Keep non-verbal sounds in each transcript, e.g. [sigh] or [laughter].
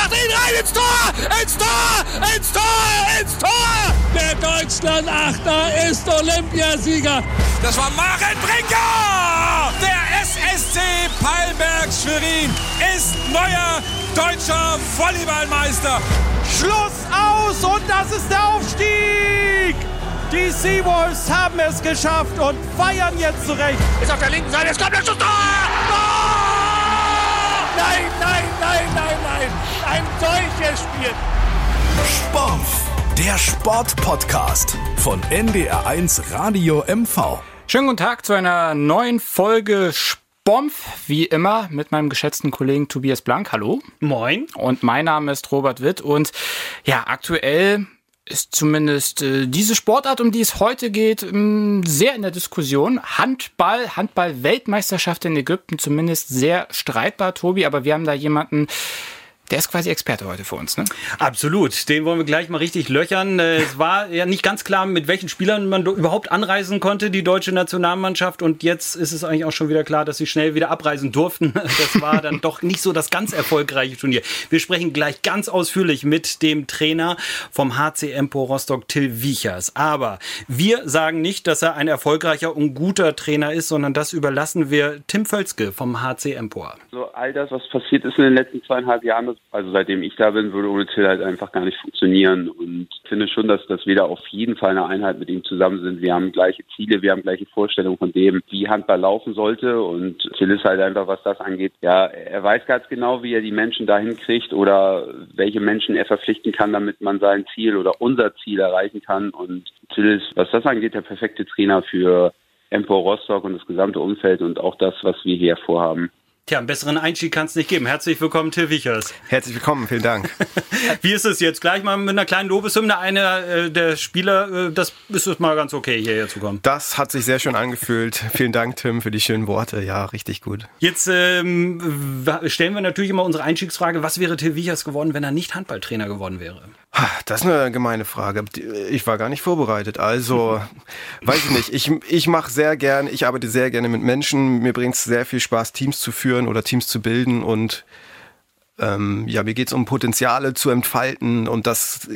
macht ihn rein ins Tor! Ins Tor! Ins Tor! Ins Tor! Der Deutschland-Achter ist Olympiasieger. Das war Maren Brinker! Der SSC Palberg Schwerin ist neuer deutscher Volleyballmeister. Schluss aus und das ist der Aufstieg! Die Seawolves haben es geschafft und feiern jetzt zurecht. Ist auf der linken Seite, es kommt der Schuss! Tor! Nein, nein, nein, nein, nein! Ein solches Spiel! Sport, der Sportpodcast von NDR1 Radio MV. Schönen guten Tag zu einer neuen Folge Spomf, wie immer, mit meinem geschätzten Kollegen Tobias Blank. Hallo. Moin. Und mein Name ist Robert Witt und ja, aktuell ist zumindest äh, diese Sportart, um die es heute geht, ähm, sehr in der Diskussion. Handball, Handball-Weltmeisterschaft in Ägypten, zumindest sehr streitbar, Tobi, aber wir haben da jemanden, der ist quasi Experte heute für uns, ne? Absolut. Den wollen wir gleich mal richtig löchern. Äh, es war ja nicht ganz klar, mit welchen Spielern man überhaupt anreisen konnte, die deutsche Nationalmannschaft. Und jetzt ist es eigentlich auch schon wieder klar, dass sie schnell wieder abreisen durften. [laughs] Das war dann doch nicht so das ganz erfolgreiche Turnier. Wir sprechen gleich ganz ausführlich mit dem Trainer vom HC Empo Rostock, Till Wiechers. Aber wir sagen nicht, dass er ein erfolgreicher und guter Trainer ist, sondern das überlassen wir Tim Völzke vom HC Empor. So all das, was passiert ist in den letzten zweieinhalb Jahren, das also seitdem ich da bin, würde ohne Till halt einfach gar nicht funktionieren. Und ich finde schon, dass, dass wir da auf jeden Fall eine Einheit mit ihm zusammen sind. Wir haben gleiche Ziele, wir haben gleiche Vorstellungen von dem, wie Handball laufen sollte. Und Till ist halt einfach, was das angeht, ja, er weiß ganz genau, wie er die Menschen dahin kriegt oder welche Menschen er verpflichten kann, damit man sein Ziel oder unser Ziel erreichen kann. Und Till ist, was das angeht, der perfekte Trainer für Empor Rostock und das gesamte Umfeld und auch das, was wir hier vorhaben. Tja, einen besseren Einstieg kann es nicht geben. Herzlich willkommen, Till Wichers. Herzlich willkommen, vielen Dank. [laughs] Wie ist es jetzt? Gleich mal mit einer kleinen Lobeshymne. Einer äh, der Spieler, äh, das ist es mal ganz okay, hierher zu kommen. Das hat sich sehr schön angefühlt. Vielen Dank, Tim, für die schönen Worte. Ja, richtig gut. Jetzt ähm, stellen wir natürlich immer unsere Einstiegsfrage. Was wäre Till Wichers geworden, wenn er nicht Handballtrainer geworden wäre? Das ist eine gemeine Frage. Ich war gar nicht vorbereitet. Also, [laughs] weiß ich nicht. Ich, ich mache sehr gerne, ich arbeite sehr gerne mit Menschen. Mir bringt es sehr viel Spaß, Teams zu führen oder Teams zu bilden. Und ähm, ja, mir geht es um Potenziale zu entfalten und das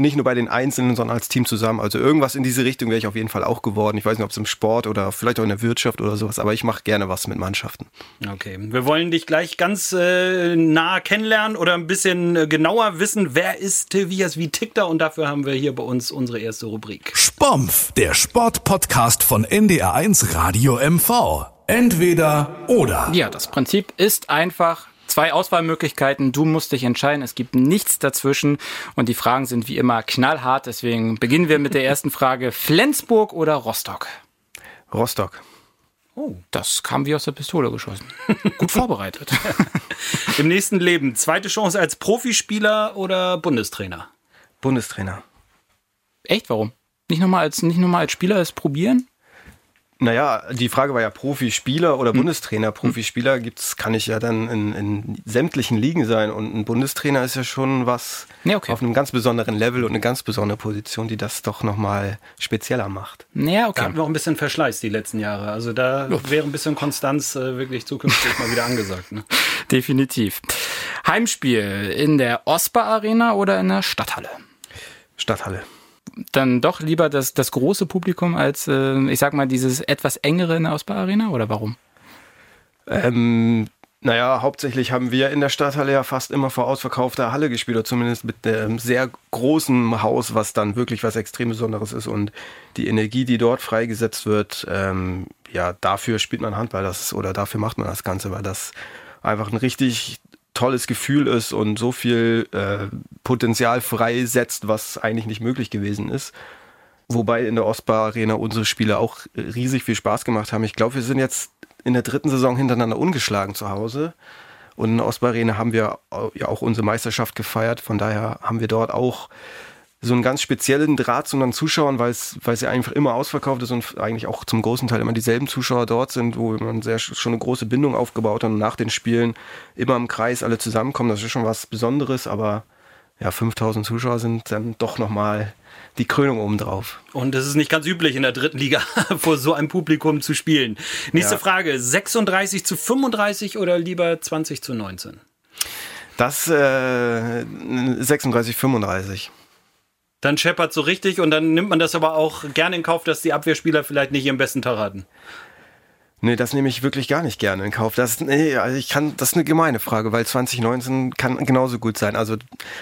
nicht nur bei den Einzelnen, sondern als Team zusammen. Also irgendwas in diese Richtung wäre ich auf jeden Fall auch geworden. Ich weiß nicht, ob es im Sport oder vielleicht auch in der Wirtschaft oder sowas, aber ich mache gerne was mit Mannschaften. Okay, wir wollen dich gleich ganz äh, nah kennenlernen oder ein bisschen äh, genauer wissen, wer ist Tilvias, wie tickt er und dafür haben wir hier bei uns unsere erste Rubrik. Spompf, der Sportpodcast von NDR1 Radio MV. Entweder oder. Ja, das Prinzip ist einfach zwei Auswahlmöglichkeiten. Du musst dich entscheiden. Es gibt nichts dazwischen. Und die Fragen sind wie immer knallhart. Deswegen beginnen wir mit der ersten Frage. Flensburg oder Rostock? Rostock. Oh, das kam wie aus der Pistole geschossen. [laughs] Gut vorbereitet. Im nächsten Leben, zweite Chance als Profispieler oder Bundestrainer? Bundestrainer. Echt? Warum? Nicht nochmal als, nicht nochmal als Spieler es probieren? Naja, die Frage war ja Profispieler oder hm. Bundestrainer. Profispieler gibt's, kann ich ja dann in, in sämtlichen Ligen sein und ein Bundestrainer ist ja schon was nee, okay. auf einem ganz besonderen Level und eine ganz besondere Position, die das doch nochmal spezieller macht. Ja, okay. Da hatten wir auch ein bisschen Verschleiß die letzten Jahre. Also da wäre ein bisschen Konstanz äh, wirklich zukünftig mal wieder angesagt. Ne? [laughs] Definitiv. Heimspiel in der Ospa Arena oder in der Stadthalle? Stadthalle dann doch lieber das, das große Publikum als, äh, ich sag mal, dieses etwas engere in der Ausbau Arena oder warum? Ähm, naja, hauptsächlich haben wir in der Stadthalle ja fast immer vor ausverkaufter Halle gespielt, oder zumindest mit einem sehr großen Haus, was dann wirklich was extrem Besonderes ist. Und die Energie, die dort freigesetzt wird, ähm, ja, dafür spielt man Handball das, oder dafür macht man das Ganze, weil das einfach ein richtig tolles Gefühl ist und so viel äh, Potenzial freisetzt, was eigentlich nicht möglich gewesen ist. Wobei in der Ostbar Arena unsere Spiele auch riesig viel Spaß gemacht haben. Ich glaube, wir sind jetzt in der dritten Saison hintereinander ungeschlagen zu Hause. Und in der Ostbar Arena haben wir ja auch unsere Meisterschaft gefeiert. Von daher haben wir dort auch so einen ganz speziellen Draht zu unseren Zuschauern, weil es, weil es ja einfach immer ausverkauft ist und eigentlich auch zum großen Teil immer dieselben Zuschauer dort sind, wo man sehr, schon eine große Bindung aufgebaut hat und nach den Spielen immer im Kreis alle zusammenkommen. Das ist schon was Besonderes, aber ja, 5000 Zuschauer sind dann doch nochmal die Krönung obendrauf. Und es ist nicht ganz üblich in der dritten Liga [laughs] vor so einem Publikum zu spielen. Nächste ja. Frage, 36 zu 35 oder lieber 20 zu 19? Das äh, 36, 35. Dann scheppert so richtig und dann nimmt man das aber auch gerne in Kauf, dass die Abwehrspieler vielleicht nicht ihren besten Tag hatten. Nee, das nehme ich wirklich gar nicht gerne in Kauf. Das, nee, also ich kann, das ist eine gemeine Frage, weil 2019 kann genauso gut sein. Also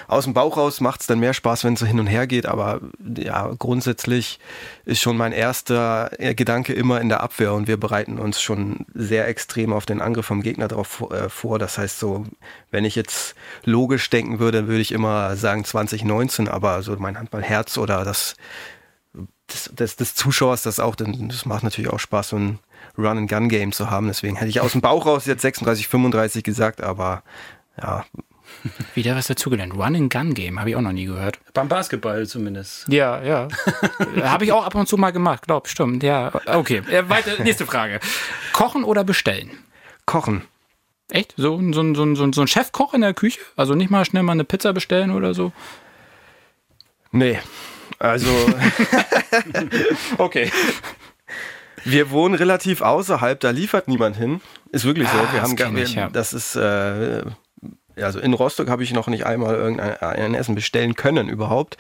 aus dem Bauch raus macht es dann mehr Spaß, wenn es so hin und her geht, aber ja, grundsätzlich ist schon mein erster Gedanke immer in der Abwehr und wir bereiten uns schon sehr extrem auf den Angriff vom Gegner darauf äh, vor. Das heißt so, wenn ich jetzt logisch denken würde, würde ich immer sagen 2019, aber so mein Handballherz oder das des, des, des Zuschauers, das auch, das macht natürlich auch Spaß, so ein Run-and-Gun-Game zu haben. Deswegen hätte ich aus dem Bauch raus jetzt 36, 35 gesagt, aber ja. Wieder was dazugelernt. Run-and-Gun-Game, habe ich auch noch nie gehört. Beim Basketball zumindest. Ja, ja. [laughs] habe ich auch ab und zu mal gemacht, glaub, stimmt. Ja, okay. Äh, weiter, nächste Frage. Kochen oder bestellen? Kochen. Echt? So, so, so, so, so ein Chefkoch in der Küche? Also nicht mal schnell mal eine Pizza bestellen oder so? Nee. Also. [laughs] [laughs] okay. Wir wohnen relativ außerhalb, da liefert niemand hin. Ist wirklich so. Ah, wir das haben kenn ich, ja. das ist äh, also in Rostock habe ich noch nicht einmal irgendein ein Essen bestellen können überhaupt.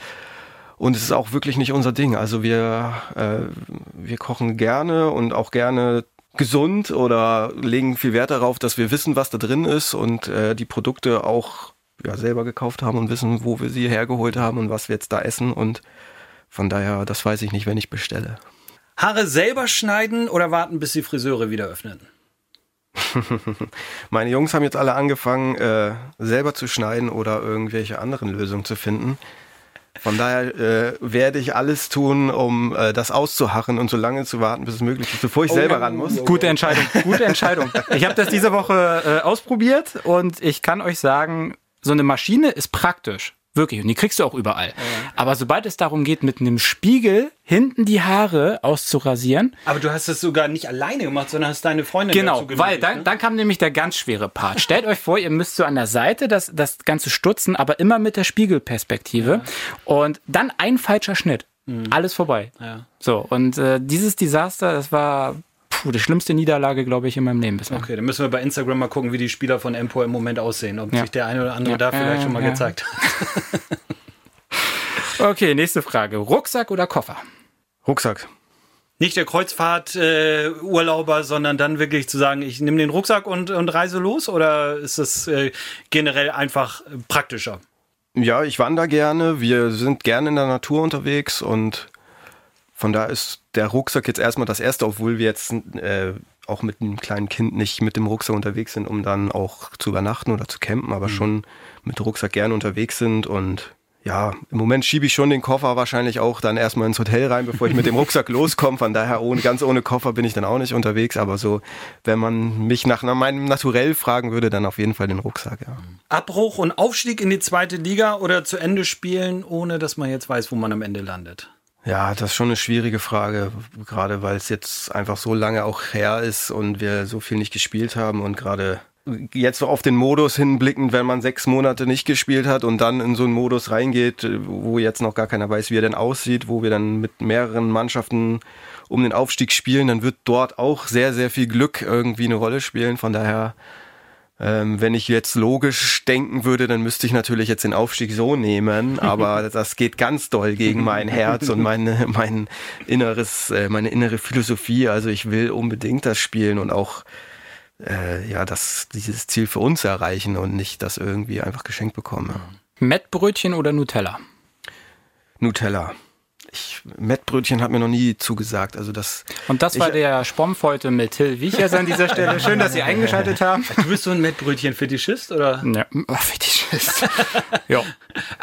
Und es ist auch wirklich nicht unser Ding. Also wir äh, wir kochen gerne und auch gerne gesund oder legen viel Wert darauf, dass wir wissen, was da drin ist und äh, die Produkte auch ja, selber gekauft haben und wissen, wo wir sie hergeholt haben und was wir jetzt da essen. Und von daher, das weiß ich nicht, wenn ich bestelle. Haare selber schneiden oder warten, bis die Friseure wieder öffnen? [laughs] Meine Jungs haben jetzt alle angefangen, äh, selber zu schneiden oder irgendwelche anderen Lösungen zu finden. Von daher äh, werde ich alles tun, um äh, das auszuharren und so lange zu warten, bis es möglich ist, bevor ich selber ran muss. Gute Entscheidung, gute Entscheidung. Ich habe das diese Woche äh, ausprobiert und ich kann euch sagen, so eine Maschine ist praktisch. Wirklich. Und die kriegst du auch überall. Aber sobald es darum geht, mit einem Spiegel hinten die Haare auszurasieren, Aber du hast es sogar nicht alleine gemacht, sondern hast deine Freundin Genau, dazu weil genötigt, dann, ne? dann kam nämlich der ganz schwere Part. Stellt euch vor, ihr müsst so an der Seite das, das Ganze stutzen, aber immer mit der Spiegelperspektive. Und dann ein falscher Schnitt. Alles vorbei. Mhm. Ja. So, und äh, dieses Desaster, das war puh, die schlimmste Niederlage, glaube ich, in meinem Leben bisher. Okay, dann müssen wir bei Instagram mal gucken, wie die Spieler von Empor im Moment aussehen. Ob Ja. sich der eine oder andere Ja. da vielleicht Ja, schon mal ja. gezeigt hat. [laughs] Okay, nächste Frage. Rucksack oder Koffer? Rucksack. Nicht der Kreuzfahrt-Urlauber, sondern dann wirklich zu sagen, ich nehme den Rucksack und, und reise los? Oder ist das äh, generell einfach äh, praktischer? Ja, ich wandere gerne. Wir sind gerne in der Natur unterwegs und von da ist der Rucksack jetzt erstmal das erste, obwohl wir jetzt äh, auch mit einem kleinen Kind nicht mit dem Rucksack unterwegs sind, um dann auch zu übernachten oder zu campen, aber schon mit Rucksack gerne unterwegs sind und ja, im Moment schiebe ich schon den Koffer wahrscheinlich auch dann erstmal ins Hotel rein, bevor ich mit dem Rucksack [laughs] loskomme. Von daher ohne, ganz ohne Koffer bin ich dann auch nicht unterwegs. Aber so, wenn man mich nach meinem Naturell fragen würde, dann auf jeden Fall den Rucksack, ja. Abbruch und Aufstieg in die zweite Liga oder zu Ende spielen, ohne dass man jetzt weiß, wo man am Ende landet? Ja, das ist schon eine schwierige Frage, gerade weil es jetzt einfach so lange auch her ist und wir so viel nicht gespielt haben und gerade jetzt so auf den Modus hinblickend, wenn man sechs Monate nicht gespielt hat und dann in so einen Modus reingeht, wo jetzt noch gar keiner weiß, wie er denn aussieht, wo wir dann mit mehreren Mannschaften um den Aufstieg spielen, dann wird dort auch sehr, sehr viel Glück irgendwie eine Rolle spielen. Von daher, ähm, wenn ich jetzt logisch denken würde, dann müsste ich natürlich jetzt den Aufstieg so nehmen, [laughs] aber das geht ganz doll gegen mein Herz und meine, mein inneres, äh, meine innere Philosophie. Also ich will unbedingt das spielen und auch äh, ja, das, dieses Ziel für uns erreichen und nicht das irgendwie einfach geschenkt bekommen. Mettbrötchen oder Nutella? Nutella. Ich, Mettbrötchen hat mir noch nie zugesagt. Also das. Und das war Ich- der Spompf heute mit Till Wiechers an dieser Stelle. [laughs] Schön, dass Sie eingeschaltet haben. Du bist so ein Mettbrötchen-Fetischist, oder? Ja, [laughs] oh, Fetischist. [laughs] ja.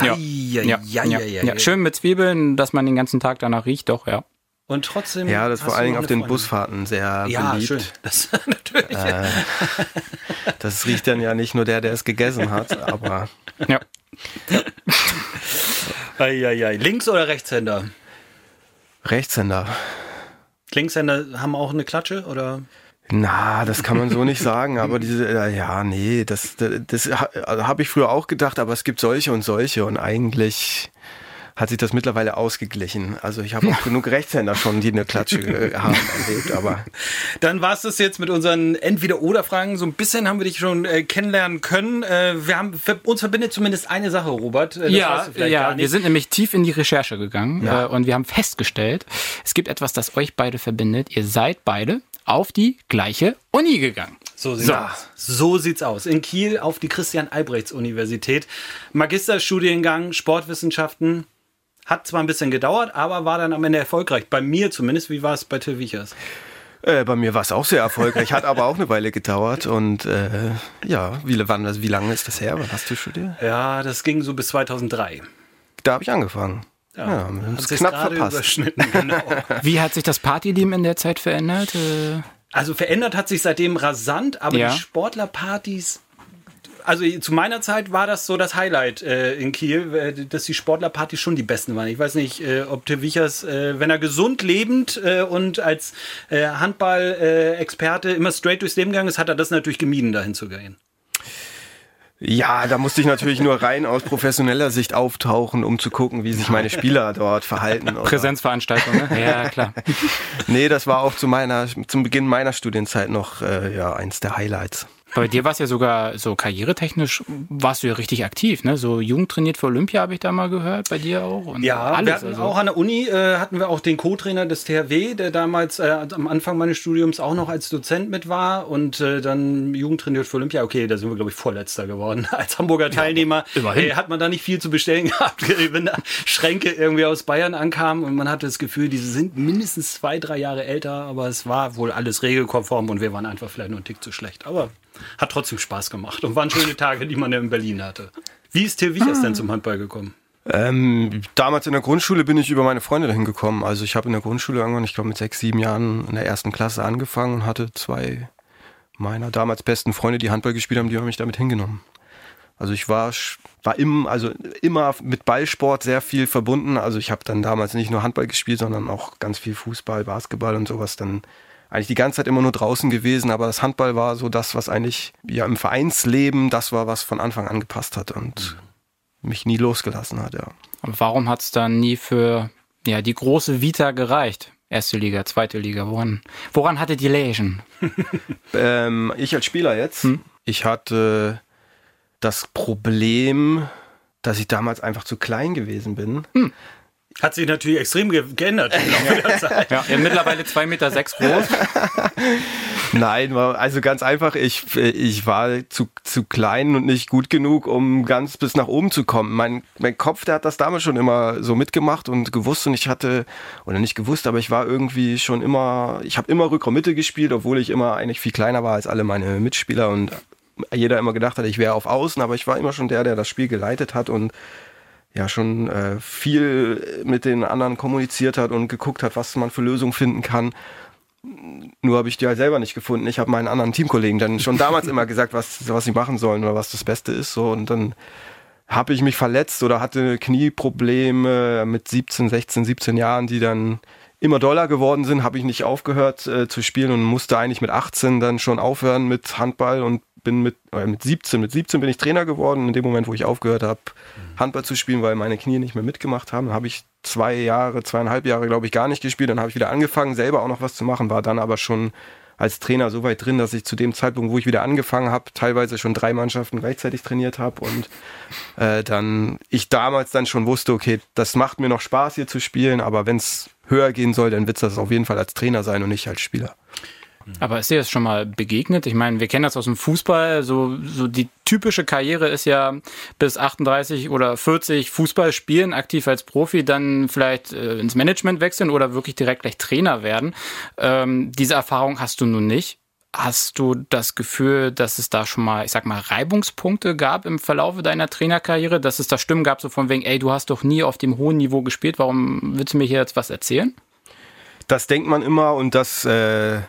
Ja. Ja, Ja, ja, ja. Schön mit Zwiebeln, dass man den ganzen Tag danach riecht, doch, ja. Und trotzdem. Ja, das vor allen Dingen auf den Freundin. Busfahrten sehr Ja, beliebt. schön. Das natürlich. Das riecht dann ja nicht nur der, der es gegessen hat, aber Ja. Eieiei. Links- oder Rechtshänder? Rechtshänder. Linkshänder haben auch eine Klatsche, oder? Na, das kann man so nicht [laughs] sagen, aber diese, äh, ja, nee, das, das, das also habe ich früher auch gedacht, aber es gibt solche und solche und eigentlich hat sich das mittlerweile ausgeglichen. Also ich habe auch [laughs] genug Rechtshänder schon, die eine Klatsche äh, [laughs] haben erlebt, aber. Dann war es das jetzt mit unseren Entweder-Oder-Fragen. So ein bisschen haben wir dich schon äh, kennenlernen können. Äh, wir haben, für, uns verbindet zumindest eine Sache, Robert. Äh, das ja, weißt du vielleicht ja, gar nicht. wir sind nämlich tief in die Recherche gegangen Ja. äh, und wir haben festgestellt, es gibt etwas, das euch beide verbindet. Ihr seid beide auf die gleiche Uni gegangen. So sieht's So. aus. So sieht's aus. In Kiel auf die Christian-Albrechts-Universität. Magisterstudiengang Sportwissenschaften. Hat zwar ein bisschen gedauert, aber war dann am Ende erfolgreich. Bei mir zumindest. Wie war es bei Till Wiechers? Äh, bei mir war es auch sehr erfolgreich, hat aber auch eine Weile gedauert. Und äh, ja, wie, wann, wie lange ist das her? Wann hast du studiert? Ja, das ging so bis 2003. Da habe ich angefangen. Ja, wir haben Hat es knapp verpasst. überschnitten. Genau. [laughs] Wie hat sich das Partyleben in der Zeit verändert? Äh, Also verändert hat sich seitdem rasant, aber Ja. die Sportlerpartys. Also zu meiner Zeit war das so das Highlight äh, in Kiel, äh, dass die Sportlerpartys schon die besten waren. Ich weiß nicht, äh, ob Till Wichers, äh, wenn er gesund lebend äh, und als äh, Handball-Experte immer straight durchs Leben gegangen ist, hat er das natürlich gemieden, dahin zu gehen. Ja, da musste ich natürlich nur rein aus professioneller Sicht auftauchen, um zu gucken, wie sich meine Spieler dort verhalten. oder- Präsenzveranstaltung, ne? Ja, klar. Nee, das war auch zu meiner, zum Beginn meiner Studienzeit noch äh, ja, eins der Highlights. Bei dir war es ja sogar so karrieretechnisch, warst du ja richtig aktiv, ne? So Jugend trainiert für Olympia habe ich da mal gehört, bei dir auch. Und Ja, alles. wir hatten also. auch an der Uni äh, hatten wir auch den Co-Trainer des THW, der damals äh, am Anfang meines Studiums auch noch als Dozent mit war und äh, dann Jugend trainiert für Olympia. Okay, da sind wir glaube ich Vorletzter geworden. [laughs] Als Hamburger Teilnehmer immerhin. äh, hat man da nicht viel zu bestellen [laughs] gehabt, wenn da Schränke irgendwie aus Bayern ankamen und man hatte das Gefühl, diese sind mindestens zwei, drei Jahre älter, aber es war wohl alles regelkonform und wir waren einfach vielleicht nur einen Tick zu schlecht. Aber hat trotzdem Spaß gemacht und waren schöne Tage, die man in Berlin hatte. Wie ist Till Wichers denn zum Handball gekommen? Ähm, damals in der Grundschule bin ich über meine Freunde dahin gekommen. Also ich habe in der Grundschule irgendwann, ich glaube mit sechs, sieben Jahren in der ersten Klasse angefangen und hatte zwei meiner damals besten Freunde, die Handball gespielt haben, die haben mich damit hingenommen. Also ich war, war im, also immer mit Ballsport sehr viel verbunden. Also ich habe dann damals nicht nur Handball gespielt, sondern auch ganz viel Fußball, Basketball und sowas dann eigentlich die ganze Zeit immer nur draußen gewesen, aber das Handball war so das, was eigentlich ja im Vereinsleben das war, was von Anfang an gepasst hat und mich nie losgelassen hat, ja. Aber warum hat es dann nie für ja, die große Vita gereicht? Erste Liga, zweite Liga, woran, woran hatte die Lägen? [laughs] [laughs] Ähm, ich als Spieler jetzt, ich hatte das Problem, dass ich damals einfach zu klein gewesen bin. Hat sich natürlich extrem ge geändert. [laughs] Ja, ja mittlerweile 2,6 Meter sechs groß. [laughs] Nein, also ganz einfach, ich, ich war zu, zu klein und nicht gut genug, um ganz bis nach oben zu kommen. Mein, mein Kopf, der hat das damals schon immer so mitgemacht und gewusst und ich hatte, oder nicht gewusst, aber ich war irgendwie schon immer, ich habe immer Rückraummitte gespielt, obwohl ich immer eigentlich viel kleiner war als alle meine Mitspieler und jeder immer gedacht hat, ich wäre auf Außen, aber ich war immer schon der, der das Spiel geleitet hat und ja schon äh, viel mit den anderen kommuniziert hat und geguckt hat, was man für Lösungen finden kann. Nur habe ich die halt selber nicht gefunden. Ich habe meinen anderen Teamkollegen dann schon damals immer gesagt, was, was sie machen sollen oder was das Beste ist. So und dann habe ich mich verletzt oder hatte Knieprobleme mit 17, 16, 17 Jahren, die dann immer doller geworden sind, habe ich nicht aufgehört äh, zu spielen und musste eigentlich mit 18 dann schon aufhören mit Handball und bin mit, äh, mit 17, mit 17 bin ich Trainer geworden. In dem Moment, wo ich aufgehört habe, Handball zu spielen, weil meine Knie nicht mehr mitgemacht haben, habe ich zwei Jahre, zweieinhalb Jahre, glaube ich, gar nicht gespielt. Dann habe ich wieder angefangen, selber auch noch was zu machen, war dann aber schon als Trainer so weit drin, dass ich zu dem Zeitpunkt, wo ich wieder angefangen habe, teilweise schon drei Mannschaften gleichzeitig trainiert habe und äh, dann ich damals dann schon wusste, okay, das macht mir noch Spaß hier zu spielen, aber wenn es höher gehen soll, dann wird das auf jeden Fall als Trainer sein und nicht als Spieler. Aber ist dir das schon mal begegnet? Ich meine, wir kennen das aus dem Fußball. So, so die typische Karriere ist ja bis 38 oder 40 Fußball spielen, aktiv als Profi, dann vielleicht äh, ins Management wechseln oder wirklich direkt gleich Trainer werden. Ähm, diese Erfahrung hast du nun nicht. Hast du das Gefühl, dass es da schon mal, ich sag mal, Reibungspunkte gab im Verlaufe deiner Trainerkarriere, dass es da Stimmen gab, so von wegen, ey, du hast doch nie auf dem hohen Niveau gespielt, warum willst du mir hier jetzt was erzählen? Das denkt man immer und das äh,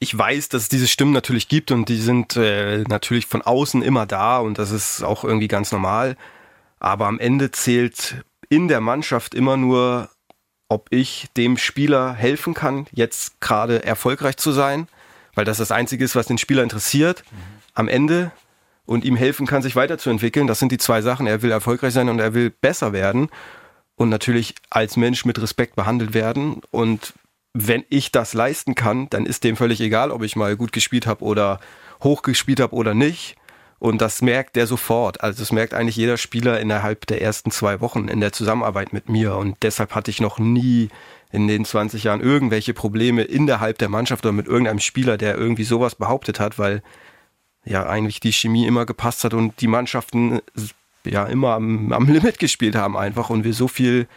ich weiß, dass es diese Stimmen natürlich gibt und die sind äh, natürlich von außen immer da und das ist auch irgendwie ganz normal. Aber am Ende zählt in der Mannschaft immer nur, ob ich dem Spieler helfen kann, jetzt gerade erfolgreich zu sein, weil das das Einzige ist, was den Spieler interessiert. Am Ende und ihm helfen kann, sich weiterzuentwickeln. Das sind die zwei Sachen. Er will erfolgreich sein und er will besser werden. und natürlich als Mensch mit Respekt behandelt werden. Und wenn ich das leisten kann, dann ist dem völlig egal, ob ich mal gut gespielt habe oder hoch gespielt habe oder nicht. Und das merkt der sofort. Also das merkt eigentlich jeder Spieler innerhalb der ersten zwei Wochen in der Zusammenarbeit mit mir. Und deshalb hatte ich noch nie in den 20 Jahren irgendwelche Probleme innerhalb der Mannschaft oder mit irgendeinem Spieler, der irgendwie sowas behauptet hat, weil ja eigentlich die Chemie immer gepasst hat und die Mannschaften ja immer am, am Limit gespielt haben einfach und wir so viel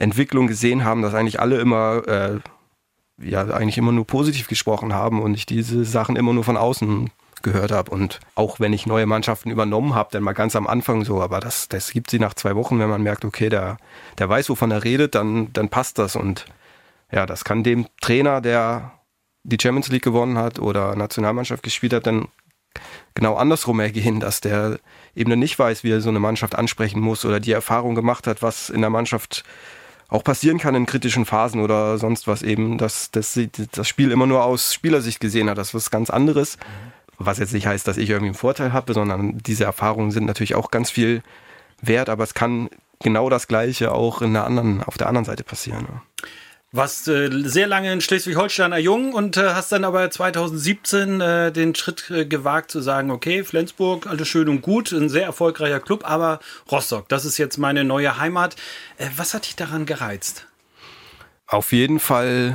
Entwicklung gesehen haben, dass eigentlich alle immer äh, ja eigentlich immer nur positiv gesprochen haben und ich diese Sachen immer nur von außen gehört habe. Und auch wenn ich neue Mannschaften übernommen habe, dann mal ganz am Anfang so, aber das, das gibt sie nach zwei Wochen, wenn man merkt, okay, der, der weiß, wovon er redet, dann, dann passt das. Und ja, das kann dem Trainer, der die Champions League gewonnen hat oder Nationalmannschaft gespielt hat, dann genau andersrum ergehen, dass der eben nicht weiß, wie er so eine Mannschaft ansprechen muss oder die Erfahrung gemacht hat, was in der Mannschaft auch passieren kann in kritischen Phasen oder sonst was eben, dass, dass das Spiel immer nur aus Spielersicht gesehen hat. Das ist was ganz anderes. Was jetzt nicht heißt, dass ich irgendwie einen Vorteil habe, sondern diese Erfahrungen sind natürlich auch ganz viel wert, aber es kann genau das Gleiche auch in der anderen, auf der anderen Seite passieren. Warst äh, sehr lange in Schleswig-Holsteiner Jung und äh, hast dann aber 2017 äh, den Schritt äh, gewagt zu sagen, okay, Flensburg, alles schön und gut, ein sehr erfolgreicher Club, aber Rostock, das ist jetzt meine neue Heimat. Äh, was hat dich daran gereizt? Auf jeden Fall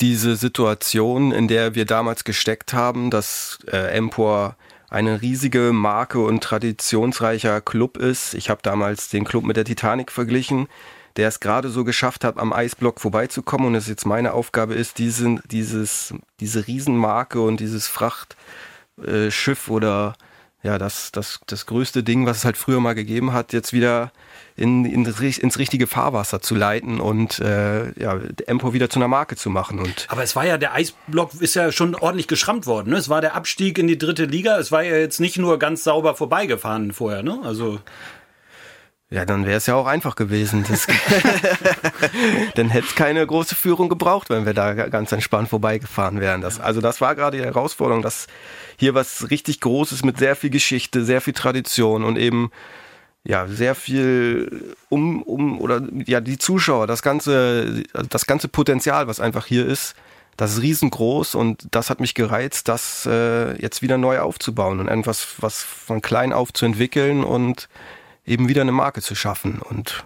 diese Situation, in der wir damals gesteckt haben, dass äh, Empor eine riesige Marke und traditionsreicher Club ist. Ich habe damals den Club mit der Titanic verglichen, der es gerade so geschafft hat, am Eisblock vorbeizukommen und es jetzt meine Aufgabe ist, diesen, dieses, diese Riesenmarke und dieses Frachtschiff äh, oder ja, das, das, das größte Ding, was es halt früher mal gegeben hat, jetzt wieder in, in, ins richtige Fahrwasser zu leiten und äh, ja, Empo wieder zu einer Marke zu machen. Und Aber es war ja, der Eisblock ist ja schon ordentlich geschrammt worden. Ne? Es war der Abstieg in die dritte Liga. Es war ja jetzt nicht nur ganz sauber vorbeigefahren vorher. Ne? Also ja, dann wäre es ja auch einfach gewesen. [laughs] dann hätte es keine große Führung gebraucht, wenn wir da ganz entspannt vorbeigefahren wären. Das, also das war gerade die Herausforderung, dass hier was richtig Großes mit sehr viel Geschichte, sehr viel Tradition und eben ja sehr viel um um oder ja die Zuschauer, das ganze das ganze Potenzial, was einfach hier ist, das ist riesengroß und das hat mich gereizt, das äh, jetzt wieder neu aufzubauen und etwas was von klein auf zu entwickeln und eben wieder eine Marke zu schaffen. Und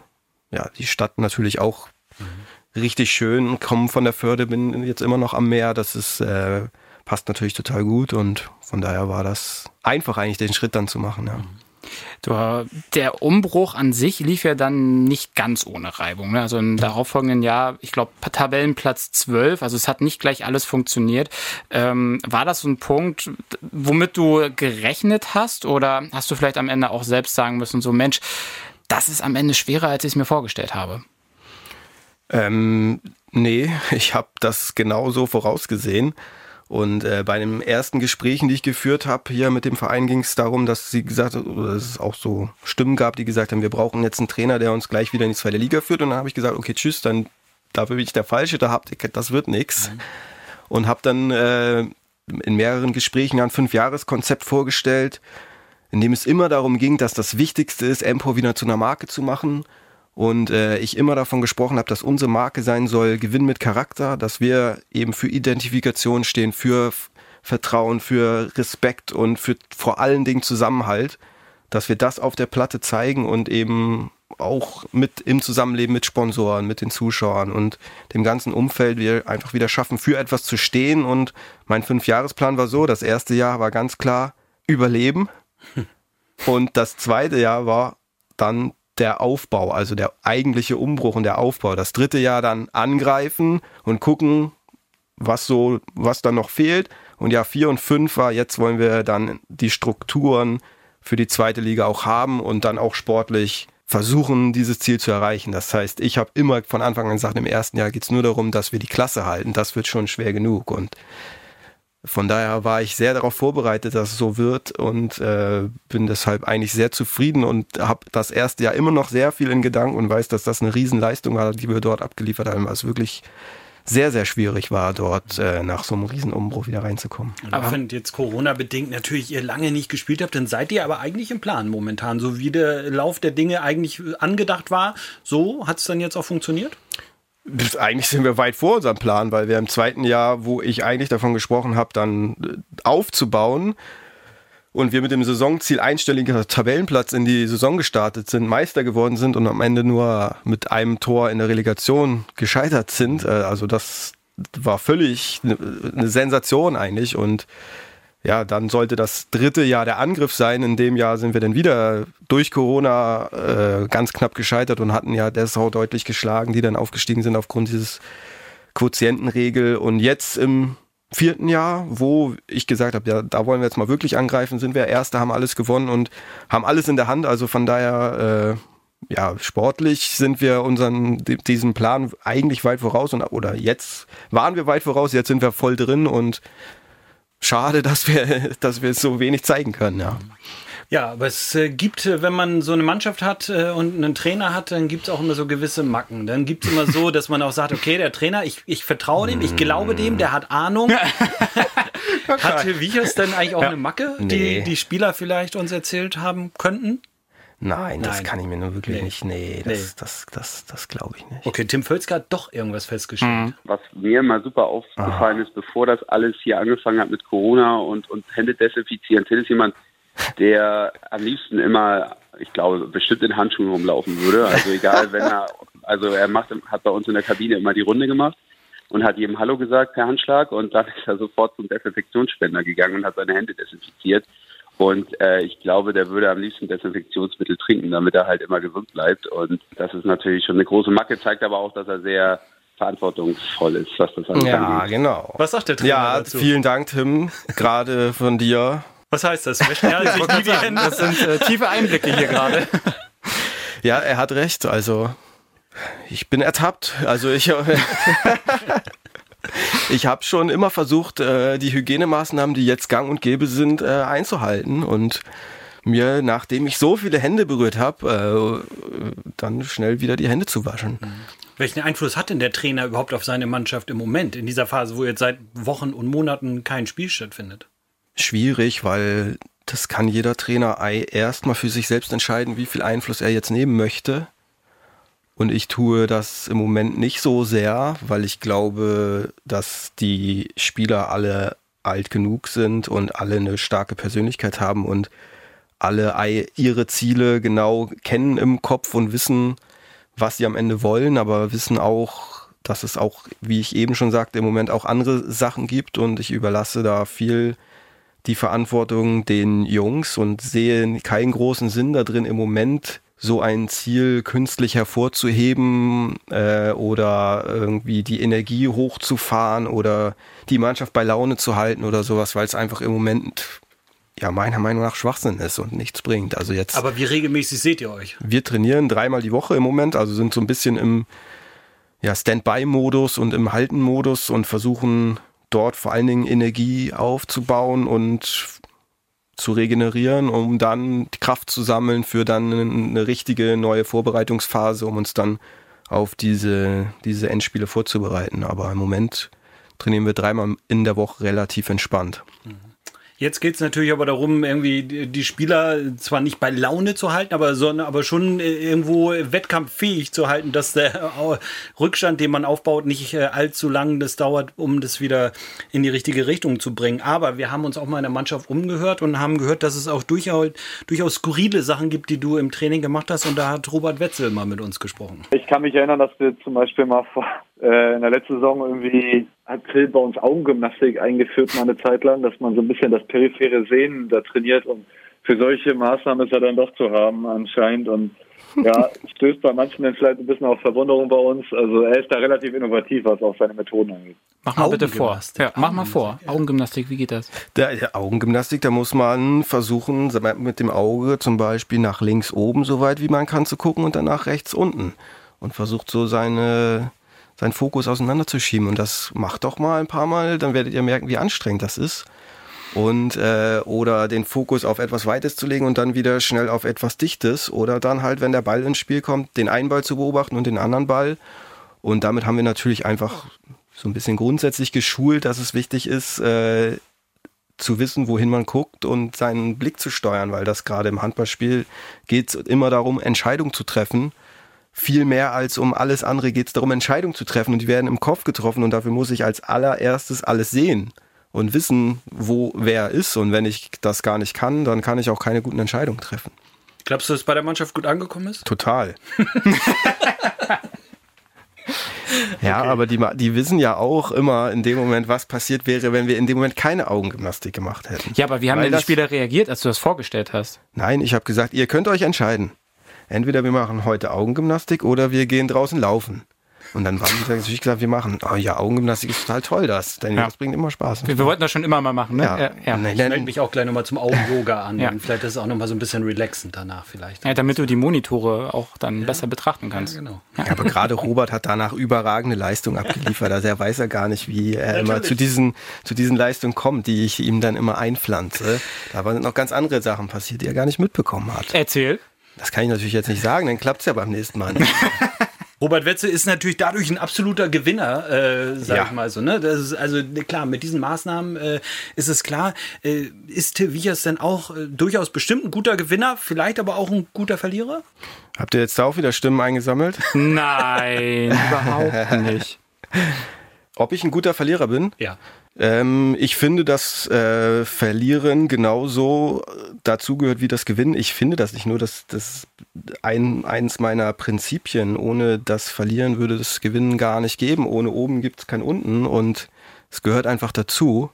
ja, die Stadt natürlich auch mhm. richtig schön, kommen von der Förde, bin jetzt immer noch am Meer, das ist, äh, passt natürlich total gut und von daher war das einfach eigentlich den Schritt dann zu machen, ja. Du, der Umbruch an sich lief ja dann nicht ganz ohne Reibung. Ne? Also im darauffolgenden Jahr, ich glaube, Tabellenplatz 12, also es hat nicht gleich alles funktioniert. Ähm, war das so ein Punkt, womit du gerechnet hast oder hast du vielleicht am Ende auch selbst sagen müssen, so Mensch, das ist am Ende schwerer, als ich es mir vorgestellt habe? Ähm, nee, [laughs] ich habe das genauso vorausgesehen. Und äh, bei den ersten Gesprächen, die ich geführt habe hier mit dem Verein, ging es darum, dass sie gesagt oder dass es auch so Stimmen gab, die gesagt haben, wir brauchen jetzt einen Trainer, der uns gleich wieder in die zweite Liga führt. Und dann habe ich gesagt, okay, tschüss, dann dafür bin ich der Falsche, da habt ihr, das wird nix. Mhm. Und habe dann äh, in mehreren Gesprächen ein Fünfjahreskonzept vorgestellt, in dem es immer darum ging, dass das Wichtigste ist, Empor wieder zu einer Marke zu machen und äh, ich immer davon gesprochen habe, dass unsere Marke sein soll, Gewinn mit Charakter, dass wir eben für Identifikation stehen, für Vertrauen, für Respekt und für vor allen Dingen Zusammenhalt, dass wir das auf der Platte zeigen und eben auch mit im Zusammenleben mit Sponsoren, mit den Zuschauern und dem ganzen Umfeld wir einfach wieder schaffen, für etwas zu stehen. Und mein Fünfjahresplan war so, das erste Jahr war ganz klar Überleben. Und das zweite Jahr war dann der Aufbau, also der eigentliche Umbruch und der Aufbau. Das dritte Jahr dann angreifen und gucken, was so, was dann noch fehlt. Und Jahr vier und fünf war, jetzt wollen wir dann die Strukturen für die zweite Liga auch haben und dann auch sportlich versuchen, dieses Ziel zu erreichen. Das heißt, ich habe immer von Anfang an gesagt, im ersten Jahr geht's nur darum, dass wir die Klasse halten. Das wird schon schwer genug. Und von daher war ich sehr darauf vorbereitet, dass es so wird und äh, bin deshalb eigentlich sehr zufrieden und habe das erste Jahr immer noch sehr viel in Gedanken und weiß, dass das eine Riesenleistung war, die wir dort abgeliefert haben. Was wirklich sehr, sehr schwierig war, dort äh, nach so einem Riesenumbruch wieder reinzukommen. Aber wenn jetzt Corona-bedingt natürlich ihr lange nicht gespielt habt, dann seid ihr aber eigentlich im Plan momentan. So wie der Lauf der Dinge eigentlich angedacht war, so hat es dann jetzt auch funktioniert? Eigentlich sind wir weit vor unserem Plan, weil wir im zweiten Jahr, wo ich eigentlich davon gesprochen habe, dann äh, aufzubauen, und wir mit dem Saisonziel einstelliger Tabellenplatz in die Saison gestartet sind, Meister geworden sind und am Ende nur mit einem Tor in der Relegation gescheitert sind. Äh, also das war völlig eine Sensation eigentlich und ja, dann sollte das dritte Jahr der Angriff sein. In dem Jahr sind wir dann wieder durch Corona äh, ganz knapp gescheitert und hatten ja Dessau deutlich geschlagen, die dann aufgestiegen sind aufgrund dieses Quotientenregel. Und jetzt im vierten Jahr, wo ich gesagt habe, ja, da wollen wir jetzt mal wirklich angreifen, sind wir Erste, haben alles gewonnen und haben alles in der Hand. Also von daher, äh, ja, sportlich sind wir unseren, diesem Plan eigentlich weit voraus und, oder jetzt waren wir weit voraus, jetzt sind wir voll drin und schade, dass wir, [laughs] dass wir so wenig zeigen können, ja. Ja, aber es äh, gibt, äh, wenn man so eine Mannschaft hat äh, und einen Trainer hat, dann gibt es auch immer so gewisse Macken. Dann gibt es immer so, [laughs] dass man auch sagt, okay, der Trainer, ich, ich vertraue dem, ich glaube dem, der hat Ahnung. [laughs] hat Wiechers denn eigentlich auch ja. eine Macke, die nee. die Spieler vielleicht uns erzählt haben könnten? Nein, das Nein. kann ich mir nur wirklich nee. nicht. Nee, das, nee. das, das, das, das glaube ich nicht. Okay, Tim Völzger hat doch irgendwas festgestellt. Mhm. Was mir mal super aufgefallen ah. ist, bevor das alles hier angefangen hat mit Corona und, und Hände desinfizieren, Till ist jemand, der am liebsten immer, ich glaube, bestimmt in Handschuhen rumlaufen würde. Also egal, wenn er, also er macht, hat bei uns in der Kabine immer die Runde gemacht und hat jedem Hallo gesagt per Handschlag und dann ist er sofort zum Desinfektionsspender gegangen und hat seine Hände desinfiziert. Und äh, ich glaube, der würde am liebsten Desinfektionsmittel trinken, damit er halt immer gesund bleibt. Und das ist natürlich schon eine große Macke, zeigt aber auch, dass er sehr verantwortungsvoll ist, was das angeht. Ja, genau. Was sagt der Trainer Ja, dazu? vielen Dank, Tim, gerade von dir was heißt das? Hände? [laughs] Das sind äh, tiefe Einblicke hier gerade. [laughs] Ja, er hat recht. Also, ich bin ertappt. Also, ich. [laughs] ich habe schon immer versucht, äh, die Hygienemaßnahmen, die jetzt gang und gäbe sind, äh, einzuhalten und mir, nachdem ich so viele Hände berührt habe, äh, dann schnell wieder die Hände zu waschen. Mhm. Welchen Einfluss hat denn der Trainer überhaupt auf seine Mannschaft im Moment, in dieser Phase, wo jetzt seit Wochen und Monaten kein Spiel stattfindet? schwierig, weil das kann jeder Trainer erstmal für sich selbst entscheiden, wie viel Einfluss er jetzt nehmen möchte. Und ich tue das im Moment nicht so sehr, weil ich glaube, dass die Spieler alle alt genug sind und alle eine starke Persönlichkeit haben und alle ihre Ziele genau kennen im Kopf und wissen, was sie am Ende wollen, aber wissen auch, dass es auch, wie ich eben schon sagte, im Moment auch andere Sachen gibt und ich überlasse da viel die Verantwortung den Jungs und sehe keinen großen Sinn da drin im Moment so ein Ziel künstlich hervorzuheben äh, oder irgendwie die Energie hochzufahren oder die Mannschaft bei Laune zu halten oder sowas, weil es einfach im Moment ja meiner Meinung nach Schwachsinn ist und nichts bringt. Also jetzt. Aber wie regelmäßig seht ihr euch? Wir trainieren dreimal die Woche im Moment, also sind so ein bisschen im ja, Standby-Modus und im Halten-Modus und versuchen dort vor allen Dingen Energie aufzubauen und zu regenerieren, um dann die Kraft zu sammeln für dann eine richtige neue Vorbereitungsphase, um uns dann auf diese, diese Endspiele vorzubereiten. Aber im Moment trainieren wir dreimal in der Woche relativ entspannt. Mhm. Jetzt geht es natürlich aber darum, irgendwie die Spieler zwar nicht bei Laune zu halten, aber, sondern, aber schon äh, irgendwo wettkampffähig zu halten, dass der [laughs] Rückstand, den man aufbaut, nicht äh, allzu lang das dauert, um das wieder in die richtige Richtung zu bringen. Aber wir haben uns auch mal in der Mannschaft umgehört und haben gehört, dass es auch durchaus, durchaus skurrile Sachen gibt, die du im Training gemacht hast. Und da hat Robert Wetzel mal mit uns gesprochen. Ich kann mich erinnern, dass wir zum Beispiel mal vor, in der letzten Saison irgendwie hat Phil bei uns Augengymnastik eingeführt mal eine Zeit lang, dass man so ein bisschen das periphere Sehen da trainiert und für solche Maßnahmen ist er dann doch zu haben anscheinend und ja, [laughs] stößt bei manchen dann vielleicht ein bisschen auf Verwunderung bei uns. Also er ist da relativ innovativ, was auch seine Methoden angeht. Mach mal bitte vor. Ja, mach mal vor. Augengymnastik, wie geht das? Der, der, Augengymnastik, da muss man versuchen, mit dem Auge zum Beispiel nach links oben so weit wie man kann zu gucken und dann nach rechts unten. Und versucht so seine seinen Fokus auseinanderzuschieben. Und das macht doch mal ein paar Mal, dann werdet ihr merken, wie anstrengend das ist. Und äh, oder den Fokus auf etwas Weites zu legen und dann wieder schnell auf etwas Dichtes. Oder dann halt, wenn der Ball ins Spiel kommt, den einen Ball zu beobachten und den anderen Ball. Und damit haben wir natürlich einfach so ein bisschen grundsätzlich geschult, dass es wichtig ist, äh, zu wissen, wohin man guckt und seinen Blick zu steuern, weil das gerade im Handballspiel geht es immer darum, Entscheidungen zu treffen. Viel mehr als um alles andere geht es darum, Entscheidungen zu treffen und die werden im Kopf getroffen und dafür muss ich als allererstes alles sehen und wissen, wo wer ist und wenn ich das gar nicht kann, dann kann ich auch keine guten Entscheidungen treffen. Glaubst du, dass es bei der Mannschaft gut angekommen ist? Total. [laughs] Ja, okay. aber die, die wissen ja auch immer in dem Moment, was passiert wäre, wenn wir in dem Moment keine Augengymnastik gemacht hätten. Ja, aber wie haben Weil denn die Spieler reagiert, als du das vorgestellt hast? Nein, ich habe gesagt, ihr könnt euch entscheiden. Entweder wir machen heute Augengymnastik oder wir gehen draußen laufen. Und dann waren die natürlich gesagt, wir machen, oh ja, Augengymnastik ist total toll, das. Denn ja. das bringt immer Spaß. Wir, wir, wollten das schon immer mal machen, ne? Ja. ja, ja. Ich melde mich auch gleich nochmal zum Augen-Yoga an. ja. Und vielleicht ist es auch nochmal so ein bisschen relaxend danach vielleicht. Ja, damit du die Monitore auch dann ja. besser betrachten kannst. Ja, genau. Ja. aber gerade Robert hat danach überragende Leistung abgeliefert. Also er weiß ja gar nicht, wie er immer zu diesen, zu diesen Leistungen kommt, die ich ihm dann immer einpflanze. Da waren noch ganz andere Sachen passiert, die er gar nicht mitbekommen hat. Erzähl. Das kann ich natürlich jetzt nicht sagen, dann klappt es ja beim nächsten Mal. [laughs] Robert Wetzel ist natürlich dadurch ein absoluter Gewinner, äh, sag ja. ich mal so. Ne? Das ist, also klar, mit diesen Maßnahmen äh, ist es klar. Äh, ist Till denn auch äh, durchaus bestimmt ein guter Gewinner, vielleicht aber auch ein guter Verlierer? Habt ihr jetzt da auch wieder Stimmen eingesammelt? Nein, überhaupt nicht. [laughs] Ob ich ein guter Verlierer bin? Ja. Ähm, ich finde, dass äh, Verlieren genauso dazugehört wie das Gewinnen. Ich finde das nicht nur, dass das ein, eins meiner Prinzipien. Ohne das Verlieren würde das Gewinnen gar nicht geben. Ohne oben gibt es kein unten und es gehört einfach dazu.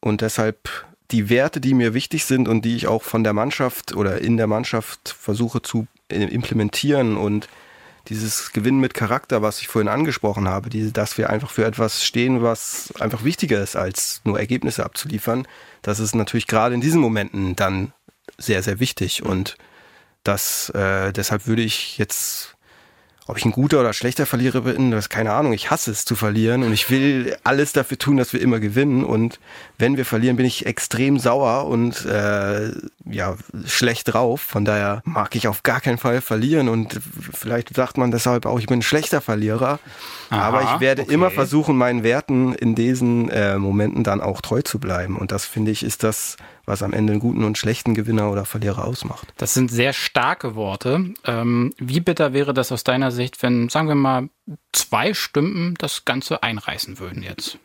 Und deshalb die Werte, die mir wichtig sind und die ich auch von der Mannschaft oder in der Mannschaft versuche zu implementieren und dieses Gewinnen mit Charakter, was ich vorhin angesprochen habe, diese, dass wir einfach für etwas stehen, was einfach wichtiger ist, als nur Ergebnisse abzuliefern, das ist natürlich gerade in diesen Momenten dann sehr, sehr wichtig. Und das, äh, deshalb würde ich jetzt ob ich ein guter oder schlechter Verlierer bin, das ist keine Ahnung. Ich hasse es zu verlieren und ich will alles dafür tun, dass wir immer gewinnen. Und wenn wir verlieren, bin ich extrem sauer und äh, ja schlecht drauf. Von daher mag ich auf gar keinen Fall verlieren und vielleicht sagt man deshalb auch, ich bin ein schlechter Verlierer. Aha, Aber ich werde okay. immer versuchen, meinen Werten in diesen äh, Momenten dann auch treu zu bleiben. Und das finde ich ist das was am Ende einen guten und schlechten Gewinner oder Verlierer ausmacht. Das sind sehr starke Worte. Ähm, wie bitter wäre das aus deiner Sicht, wenn, sagen wir mal, zwei Stimmen das Ganze einreißen würden jetzt?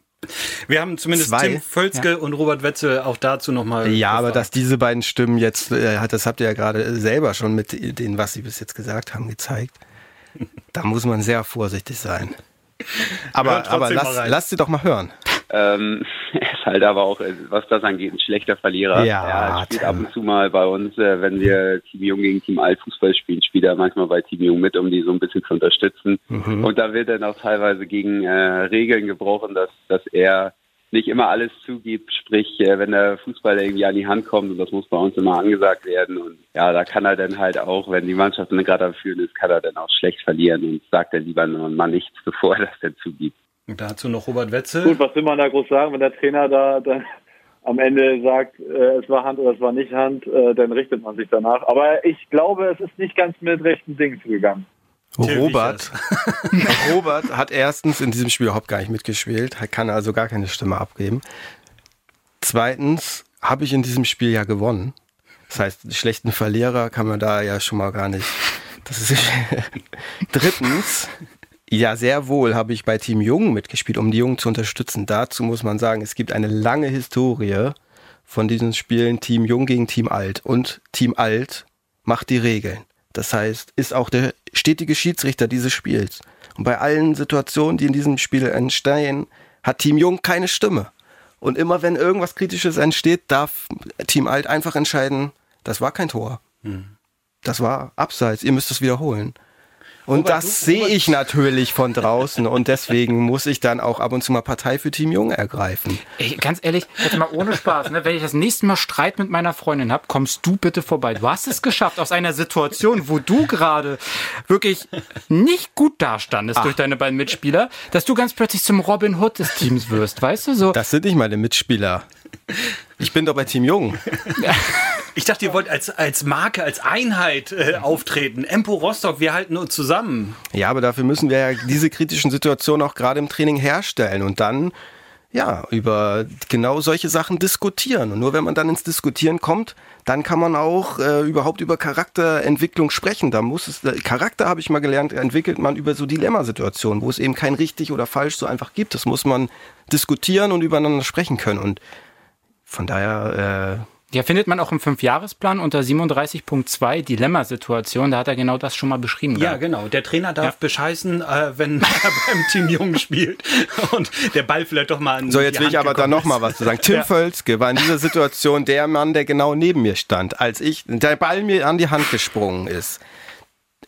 Wir haben zumindest Zwei. Tim Völzke ja. und Robert Wetzel auch dazu nochmal. Ja, gefragt. aber dass diese beiden Stimmen jetzt, äh, das habt ihr ja gerade selber schon mit dem, was sie bis jetzt gesagt haben, gezeigt. Da muss man sehr vorsichtig sein. Aber, aber lass, lass sie doch mal hören. Ähm, [laughs] er ist halt aber auch, was das angeht, ein schlechter Verlierer. Ja, er spielt Tim. ab und zu mal bei uns, äh, wenn wir Team Jung gegen Team Alt Fußball spielen, spielt er manchmal bei Team Jung mit, um die so ein bisschen zu unterstützen. Mhm. Und da wird dann auch teilweise gegen äh, Regeln gebrochen, dass, dass er nicht immer alles zugibt, sprich, äh, wenn der Fußballer irgendwie an die Hand kommt, und das muss bei uns immer angesagt werden. Und ja, da kann er dann halt auch, wenn die Mannschaft gerade am Führen ist, kann er dann auch schlecht verlieren und sagt dann lieber mal nichts, [laughs] bevor er das dann zugibt. Und dazu noch Robert Wetzel. Gut, was will man da groß sagen, wenn der Trainer da dann am Ende sagt, äh, es war Hand oder es war nicht Hand, äh, dann richtet man sich danach. Aber ich glaube, es ist nicht ganz mit rechten Dingen zugegangen. Robert, [laughs] Robert hat erstens in diesem Spiel überhaupt gar nicht mitgespielt, kann also gar keine Stimme abgeben. Zweitens habe ich in diesem Spiel ja gewonnen. Das heißt, schlechten Verlierer kann man da ja schon mal gar nicht. Das ist [laughs] Drittens ja, sehr wohl habe ich bei Team Jung mitgespielt, um die Jungen zu unterstützen. Dazu muss man sagen, es gibt eine lange Historie von diesen Spielen Team Jung gegen Team Alt. Und Team Alt macht die Regeln. Das heißt, ist auch der stetige Schiedsrichter dieses Spiels. Und bei allen Situationen, die in diesem Spiel entstehen, hat Team Jung keine Stimme. Und immer wenn irgendwas Kritisches entsteht, darf Team Alt einfach entscheiden, das war kein Tor. Hm. Das war abseits, ihr müsst es wiederholen. Und Robert, das sehe ich natürlich von draußen und deswegen muss ich dann auch ab und zu mal Partei für Team Jung ergreifen. Ey, ganz ehrlich, jetzt mal ohne Spaß, ne? wenn ich das nächste Mal Streit mit meiner Freundin habe, kommst du bitte vorbei. Du hast es geschafft aus einer Situation, wo du gerade wirklich nicht gut dastandest Ach. durch deine beiden Mitspieler, dass du ganz plötzlich zum Robin Hood des Teams wirst, weißt du so? Das sind nicht meine Mitspieler. Ich bin doch bei Team Jung. [laughs] Ich dachte, ihr wollt als, als Marke, als Einheit äh, auftreten. Empo Rostock, wir halten uns zusammen. Ja, aber dafür müssen wir ja diese kritischen Situationen auch gerade im Training herstellen und dann ja, über genau solche Sachen diskutieren. Und nur wenn man dann ins Diskutieren kommt, dann kann man auch äh, überhaupt über Charakterentwicklung sprechen. Da muss es, äh, Charakter habe ich mal gelernt, entwickelt man über so Dilemmasituationen, wo es eben kein richtig oder falsch so einfach gibt. Das muss man diskutieren und übereinander sprechen können. Und von daher, äh, ja, findet man auch im Fünfjahresplan unter 37.2 Dilemmasituation. Da hat er genau das schon mal beschrieben. Ja, gehabt. genau. Der Trainer darf ja. bescheißen, äh, wenn [laughs] er beim Team Jung spielt und der Ball vielleicht doch mal an So, jetzt will ich aber da noch mal was zu sagen. [laughs] Tim ja. Völzke war in dieser Situation der Mann, der genau neben mir stand, als ich der Ball mir an die Hand gesprungen ist.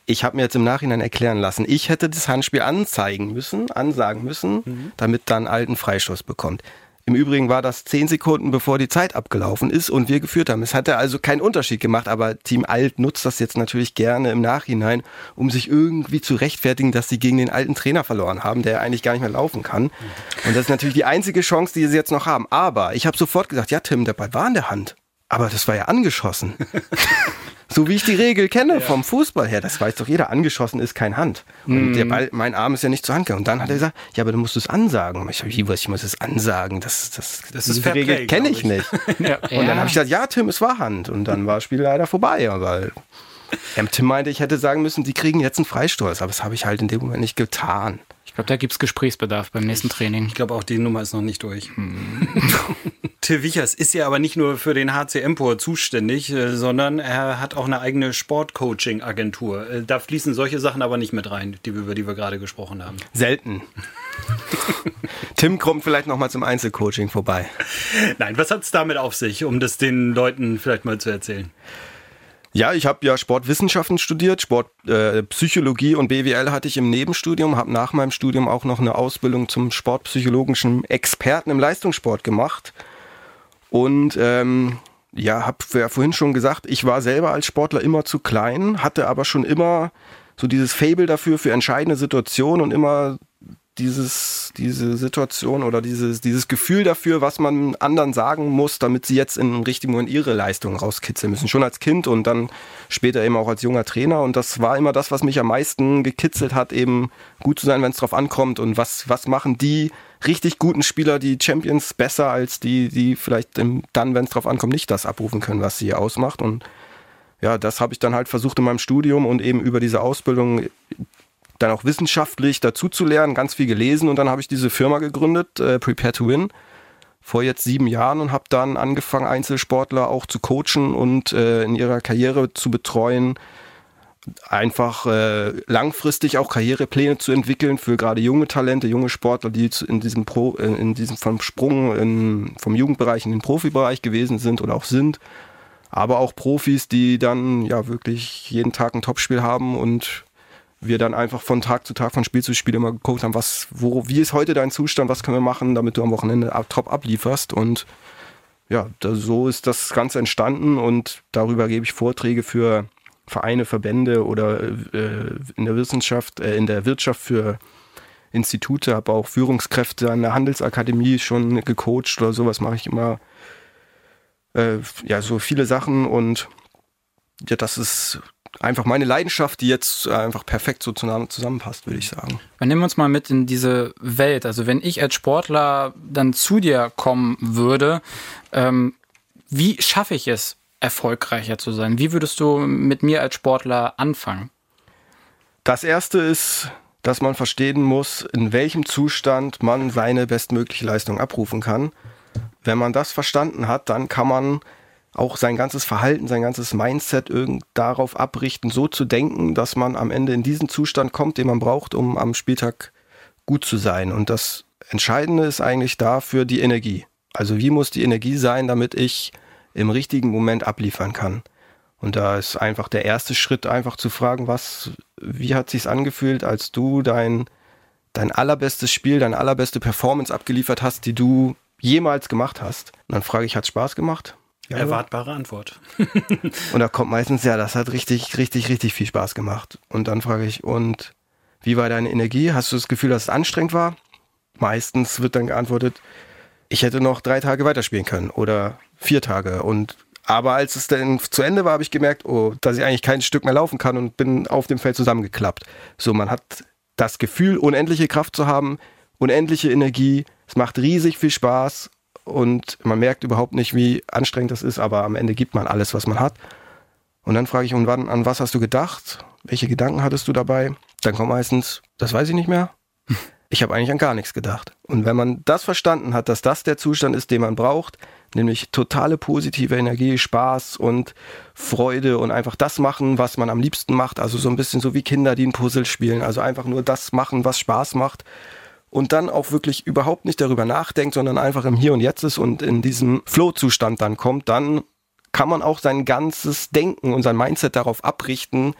Ich habe mir jetzt im Nachhinein erklären lassen, ich hätte das Handspiel anzeigen müssen, ansagen müssen, mhm. damit dann alten Freistoß bekommt. Im Übrigen war das zehn Sekunden bevor die Zeit abgelaufen ist und wir geführt haben. Es hat also keinen Unterschied gemacht, aber Team Alt nutzt das jetzt natürlich gerne im Nachhinein, um sich irgendwie zu rechtfertigen, dass sie gegen den alten Trainer verloren haben, der eigentlich gar nicht mehr laufen kann. Und das ist natürlich die einzige Chance, die sie jetzt noch haben. Aber ich habe sofort gesagt, ja Tim, der Ball war in der Hand. Aber das war ja angeschossen. [laughs] So wie ich die Regel kenne ja. vom Fußball her. Das weiß doch jeder. Angeschossen ist kein Hand. Und mm. der Ball, mein Arm ist ja nicht zur Hand gegangen. Und dann hat er gesagt, ja, aber du musst es ansagen. Ich, wie, ich muss es ansagen. Das, das, das ist die Regel kenne ich, ich nicht. [laughs] ja. Und dann habe ich gesagt, ja, Tim, es war Hand. Und dann war das Spiel leider vorbei. Weil Tim meinte, ich hätte sagen müssen, die kriegen jetzt einen Freistoß. Aber das habe ich halt in dem Moment nicht getan. Ich glaube, da gibt es Gesprächsbedarf beim nächsten Training. Ich glaube, auch die Nummer ist noch nicht durch. Hm. [laughs] Till Wichers ist ja aber nicht nur für den HC Empor zuständig, äh, sondern er hat auch eine eigene Sportcoaching-Agentur. Äh, da fließen solche Sachen aber nicht mit rein, die, über die wir gerade gesprochen haben. Selten. [laughs] Tim kommt vielleicht noch mal zum Einzelcoaching vorbei. Nein, was hat es damit auf sich, um das den Leuten vielleicht mal zu erzählen? Ja, ich habe ja Sportwissenschaften studiert, Sportpsychologie äh, und BWL hatte ich im Nebenstudium, habe nach meinem Studium auch noch eine Ausbildung zum sportpsychologischen Experten im Leistungssport gemacht. Und ähm, ja, habe ja vorhin schon gesagt, ich war selber als Sportler immer zu klein, hatte aber schon immer so dieses Fable dafür für entscheidende Situationen und immer dieses, diese Situation oder dieses, dieses Gefühl dafür, was man anderen sagen muss, damit sie jetzt in richtigen Moment ihre Leistung rauskitzeln müssen. Schon als Kind und dann später eben auch als junger Trainer. Und das war immer das, was mich am meisten gekitzelt hat, eben gut zu sein, wenn es drauf ankommt. Und was, was machen die richtig guten Spieler, die Champions, besser als die, die vielleicht im, dann, wenn es drauf ankommt, nicht das abrufen können, was sie ausmacht. Und ja, das habe ich dann halt versucht in meinem Studium und eben über diese Ausbildung dann auch wissenschaftlich dazu zu lernen, ganz viel gelesen und dann habe ich diese Firma gegründet, äh, Prepare to Win, vor jetzt sieben Jahren und habe dann angefangen, Einzelsportler auch zu coachen und äh, in ihrer Karriere zu betreuen, einfach äh, langfristig auch Karrierepläne zu entwickeln für gerade junge Talente, junge Sportler, die in diesem Pro, äh, in diesem vom Sprung in, vom Jugendbereich in den Profibereich gewesen sind oder auch sind, aber auch Profis, die dann ja wirklich jeden Tag ein Topspiel haben und wir dann einfach von Tag zu Tag, von Spiel zu Spiel immer geguckt haben, was, wo, wie ist heute dein Zustand, was können wir machen, damit du am Wochenende top ablieferst. Und ja, da, so ist das Ganze entstanden und darüber gebe ich Vorträge für Vereine, Verbände oder äh, in der Wissenschaft, äh, in der Wirtschaft für Institute, habe auch Führungskräfte an der Handelsakademie schon gecoacht oder sowas mache ich immer. Äh, ja, so viele Sachen und ja, das ist einfach meine Leidenschaft, die jetzt einfach perfekt so zusammenpasst, würde ich sagen. Dann nehmen wir uns mal mit in diese Welt. Also wenn ich als Sportler dann zu dir kommen würde, ähm, wie schaffe ich es, erfolgreicher zu sein? Wie würdest du mit mir als Sportler anfangen? Das erste ist, dass man verstehen muss, in welchem Zustand man seine bestmögliche Leistung abrufen kann. Wenn man das verstanden hat, dann kann man auch sein ganzes Verhalten, sein ganzes Mindset irgend darauf abrichten, so zu denken, dass man am Ende in diesen Zustand kommt, den man braucht, um am Spieltag gut zu sein. Und das Entscheidende ist eigentlich dafür die Energie. Also wie muss die Energie sein, damit ich im richtigen Moment abliefern kann? Und da ist einfach der erste Schritt, einfach zu fragen, was, wie hat sich's angefühlt, als du dein, dein allerbestes Spiel, deine allerbeste Performance abgeliefert hast, die du jemals gemacht hast? Und dann frage ich, hat's Spaß gemacht? Ja, Erwartbare Antwort. [laughs] und da kommt meistens, ja, das hat richtig, richtig, richtig viel Spaß gemacht. Und dann frage ich, und wie war deine Energie? Hast du das Gefühl, dass es anstrengend war? Meistens wird dann geantwortet, ich hätte noch drei Tage weiterspielen können oder vier Tage. Und Aber als es dann zu Ende war, habe ich gemerkt, oh, dass ich eigentlich kein Stück mehr laufen kann und bin auf dem Feld zusammengeklappt. So, man hat das Gefühl, unendliche Kraft zu haben, unendliche Energie. Es macht riesig viel Spaß und man merkt überhaupt nicht, wie anstrengend das ist, aber am Ende gibt man alles, was man hat. Und dann frage ich, und wann, an was hast du gedacht? Welche Gedanken hattest du dabei? Dann kommt meistens, das weiß ich nicht mehr. [laughs] Ich habe eigentlich an gar nichts gedacht. Und wenn man das verstanden hat, dass das der Zustand ist, den man braucht, nämlich totale positive Energie, Spaß und Freude und einfach das machen, was man am liebsten macht, also so ein bisschen so wie Kinder, die ein Puzzle spielen, also einfach nur das machen, was Spaß macht und dann auch wirklich überhaupt nicht darüber nachdenkt, sondern einfach im Hier und Jetzt ist und in diesem Flow-Zustand dann kommt, dann kann man auch sein ganzes Denken und sein Mindset darauf abrichten,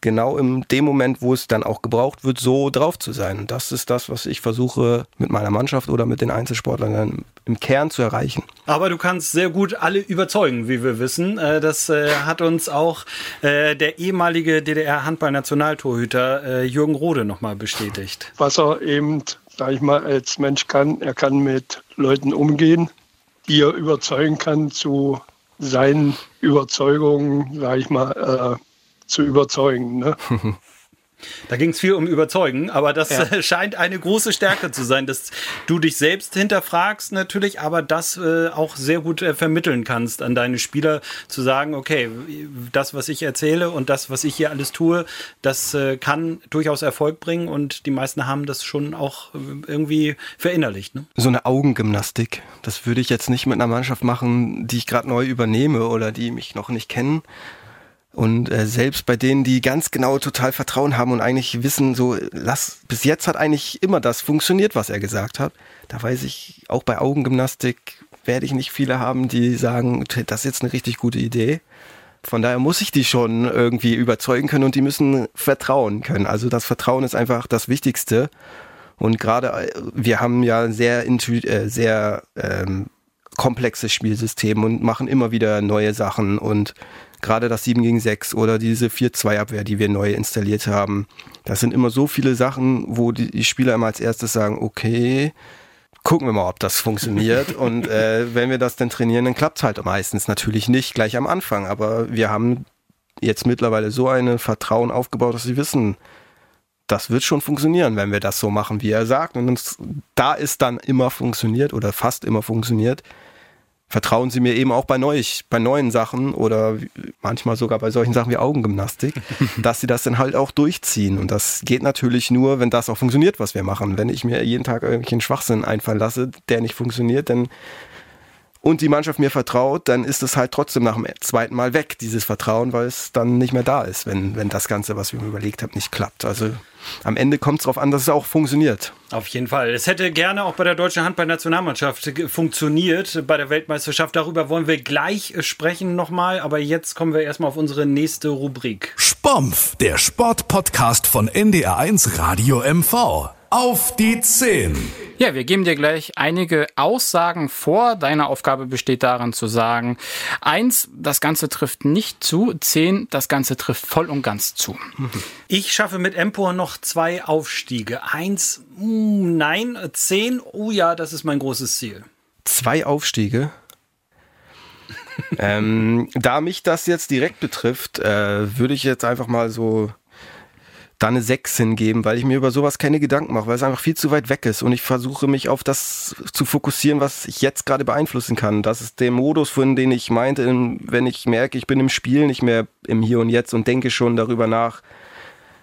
genau in dem Moment, wo es dann auch gebraucht wird, so drauf zu sein. Das ist das, was ich versuche mit meiner Mannschaft oder mit den Einzelsportlern im Kern zu erreichen. Aber du kannst sehr gut alle überzeugen, wie wir wissen. Äh, das äh, hat uns auch äh, der ehemalige DDR-Handball-Nationaltorhüter Jürgen Rode nochmal bestätigt. Was er eben, sag ich mal, als Mensch kann, er kann mit Leuten umgehen, die er überzeugen kann zu seinen Überzeugungen, sag ich mal, zu überzeugen. Ne? [laughs] Da ging es viel um Überzeugen, aber das ja. scheint eine große Stärke zu sein, dass du dich selbst hinterfragst natürlich, aber das äh, auch sehr gut äh, vermitteln kannst an deine Spieler, zu sagen, okay, das, was ich erzähle und das, was ich hier alles tue, das äh, kann durchaus Erfolg bringen und die meisten haben das schon auch äh, irgendwie verinnerlicht. Ne? So eine Augengymnastik, das würde ich jetzt nicht mit einer Mannschaft machen, die ich gerade neu übernehme oder die mich noch nicht kennen und äh, selbst bei denen, die ganz genau total Vertrauen haben und eigentlich wissen, so, lass, bis jetzt hat eigentlich immer das funktioniert, was er gesagt hat. Da weiß ich, auch bei Augengymnastik werde ich nicht viele haben, die sagen, das ist jetzt eine richtig gute Idee. Von daher muss ich die schon irgendwie überzeugen können und die müssen vertrauen können. Also das Vertrauen ist einfach das Wichtigste. Und gerade äh, wir haben ja sehr, äh, sehr ähm, komplexes Spielsystem und machen immer wieder neue Sachen und gerade das 7 gegen 6 oder diese 4-2-Abwehr, die wir neu installiert haben. Das sind immer so viele Sachen, wo die, Spieler immer als erstes sagen, okay, gucken wir mal, ob das funktioniert. [laughs] Und äh, wenn wir das dann trainieren, dann klappt es halt meistens natürlich nicht gleich am Anfang. Aber wir haben jetzt mittlerweile so ein Vertrauen aufgebaut, dass sie wissen, das wird schon funktionieren, wenn wir das so machen, wie er sagt. Und uns, da ist dann immer funktioniert oder fast immer funktioniert, vertrauen Sie mir eben auch bei, neu, bei neuen Sachen oder manchmal sogar bei solchen Sachen wie Augengymnastik, [laughs] dass Sie das dann halt auch durchziehen. Und das geht natürlich nur, wenn das auch funktioniert, was wir machen. Wenn ich mir jeden Tag irgendwelchen Schwachsinn einfallen lasse, der nicht funktioniert, dann und die Mannschaft mir vertraut, dann ist es halt trotzdem nach dem zweiten Mal weg, dieses Vertrauen, weil es dann nicht mehr da ist, wenn, wenn das Ganze, was wir mir überlegt haben, nicht klappt. Also am Ende kommt es darauf an, dass es auch funktioniert. Auf jeden Fall. Es hätte gerne auch bei der deutschen Handballnationalmannschaft funktioniert, bei der Weltmeisterschaft. Darüber wollen wir gleich sprechen nochmal, aber jetzt kommen wir erstmal auf unsere nächste Rubrik. Spompf, der Sportpodcast von NDR1 Radio MV. Auf die 10. Ja, wir geben dir gleich einige Aussagen vor. Deine Aufgabe besteht darin zu sagen, eins, das Ganze trifft nicht zu, zehn, das Ganze trifft voll und ganz zu. Ich schaffe mit Empor noch zwei Aufstiege. Eins, mm, nein, zehn, oh ja, das ist mein großes Ziel. Zwei Aufstiege? [laughs] ähm, da mich das jetzt direkt betrifft, äh, würde ich jetzt einfach mal so da eine 6 hingeben, weil ich mir über sowas keine Gedanken mache, weil es einfach viel zu weit weg ist und ich versuche mich auf das zu fokussieren, was ich jetzt gerade beeinflussen kann. Das ist der Modus, von dem ich meinte, wenn ich merke, ich bin im Spiel nicht mehr im Hier und Jetzt und denke schon darüber nach,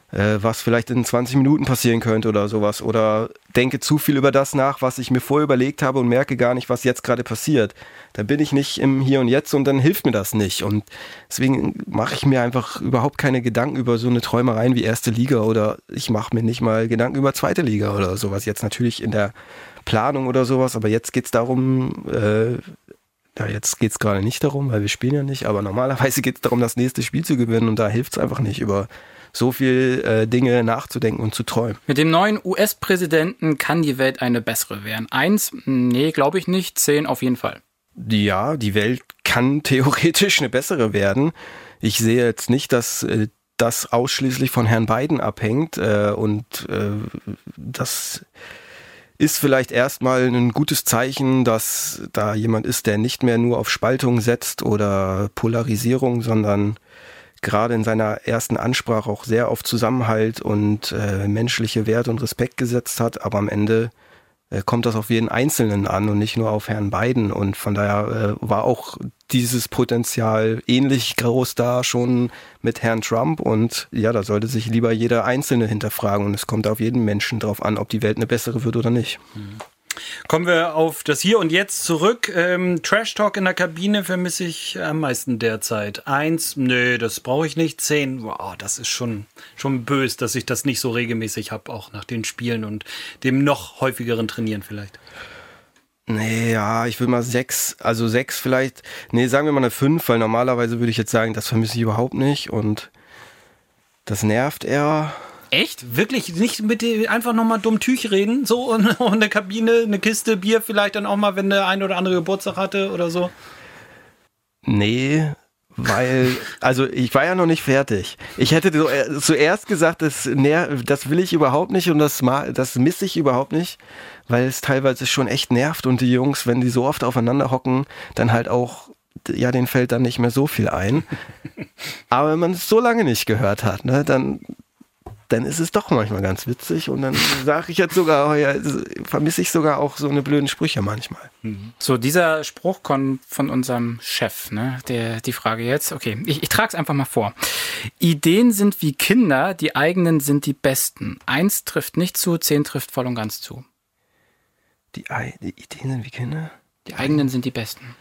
was vielleicht in 20 Minuten passieren könnte oder sowas. Oder denke zu viel über das nach, was ich mir vorher überlegt habe und merke gar nicht, was jetzt gerade passiert. Dann bin ich nicht im Hier und Jetzt und dann hilft mir das nicht. Und deswegen mache ich mir einfach überhaupt keine Gedanken über so eine Träumereien wie erste Liga oder ich mache mir nicht mal Gedanken über zweite Liga oder sowas. Jetzt natürlich in der Planung oder sowas, aber jetzt geht es darum, äh, ja, jetzt geht es gerade nicht darum, weil wir spielen ja nicht, aber normalerweise geht es darum, das nächste Spiel zu gewinnen und da hilft es einfach nicht über so viel äh, Dinge nachzudenken und zu träumen. Mit dem neuen US-Präsidenten kann die Welt eine bessere werden. Eins, nee, glaube ich nicht. Zehn auf jeden Fall. Ja, die Welt kann [laughs] theoretisch eine bessere werden. Ich sehe jetzt nicht, dass äh, das ausschließlich von Herrn Biden abhängt äh, und äh, dass ist vielleicht erstmal ein gutes Zeichen, dass da jemand ist, der nicht mehr nur auf Spaltung setzt oder Polarisierung, sondern gerade in seiner ersten Ansprache auch sehr auf Zusammenhalt und äh, menschliche Werte und Respekt gesetzt hat, aber am Ende äh, kommt das auf jeden Einzelnen an und nicht nur auf Herrn Biden. Und von daher äh, war auch dieses Potenzial ähnlich groß da schon mit Herrn Trump. Und ja, da sollte sich lieber jeder Einzelne hinterfragen. Und es kommt auf jeden Menschen drauf an, ob die Welt eine bessere wird oder nicht. Mhm. Kommen wir auf das Hier und Jetzt zurück. Ähm, Trash Talk in der Kabine vermisse ich am meisten derzeit. Eins, nö, das brauche ich nicht. Zehn, wow, das ist schon, schon bös, dass ich das nicht so regelmäßig habe, auch nach den Spielen und dem noch häufigeren Trainieren vielleicht. Nee, ja, ich will mal sechs, also sechs vielleicht, nee, sagen wir mal eine fünf, weil normalerweise würde ich jetzt sagen, das vermisse ich überhaupt nicht und das nervt eher. Echt? Wirklich nicht mit dir einfach nochmal dumm Tüch reden? So und, [laughs] und eine Kabine, eine Kiste Bier vielleicht dann auch mal, wenn der ein oder andere Geburtstag hatte oder so? Nee, weil, also ich war ja noch nicht fertig. Ich hätte so, äh, zuerst gesagt, das, das will ich überhaupt nicht und das, das misse ich überhaupt nicht, weil es teilweise schon echt nervt und die Jungs, wenn die so oft aufeinander hocken, dann halt auch ja, den fällt dann nicht mehr so viel ein. [laughs] Aber wenn man es so lange nicht gehört hat, ne, dann dann ist es doch manchmal ganz witzig und dann sage ich jetzt sogar, oh ja, vermisse ich sogar auch so eine blöden Sprüche manchmal. Mhm. So, dieser Spruch kommt von unserem Chef, ne? Der, die Frage jetzt, okay, ich, ich trage es einfach mal vor. Ideen sind wie Kinder, die eigenen sind die besten. Eins trifft nicht zu, zehn trifft voll und ganz zu. Die, die Ideen sind wie Kinder? Die eigenen sind die besten.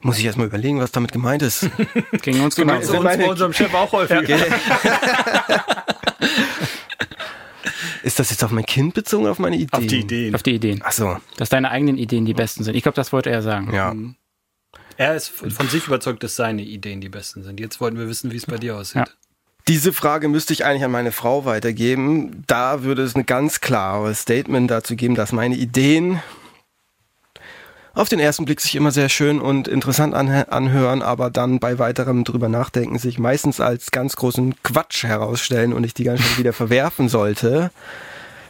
Muss ich erstmal überlegen, was damit gemeint ist. [laughs] Gegen uns genau. Sind uns bei unserem Chef auch häufig. [laughs] Ist das jetzt auf mein Kind bezogen, auf meine Ideen? Auf die Ideen. Auf die Ideen. Ach so. Dass deine eigenen Ideen die besten sind. Ich glaube, das wollte er sagen. Ja. Mhm. Er ist von sich überzeugt, dass seine Ideen die besten sind. Jetzt wollten wir wissen, wie es bei dir aussieht. Ja. Diese Frage müsste ich eigentlich an meine Frau weitergeben. Da würde es ein ganz klares Statement dazu geben, dass meine Ideen auf den ersten Blick sich immer sehr schön und interessant anhören, aber dann bei weiterem drüber nachdenken sich meistens als ganz großen Quatsch herausstellen und ich die ganz schnell wieder verwerfen sollte.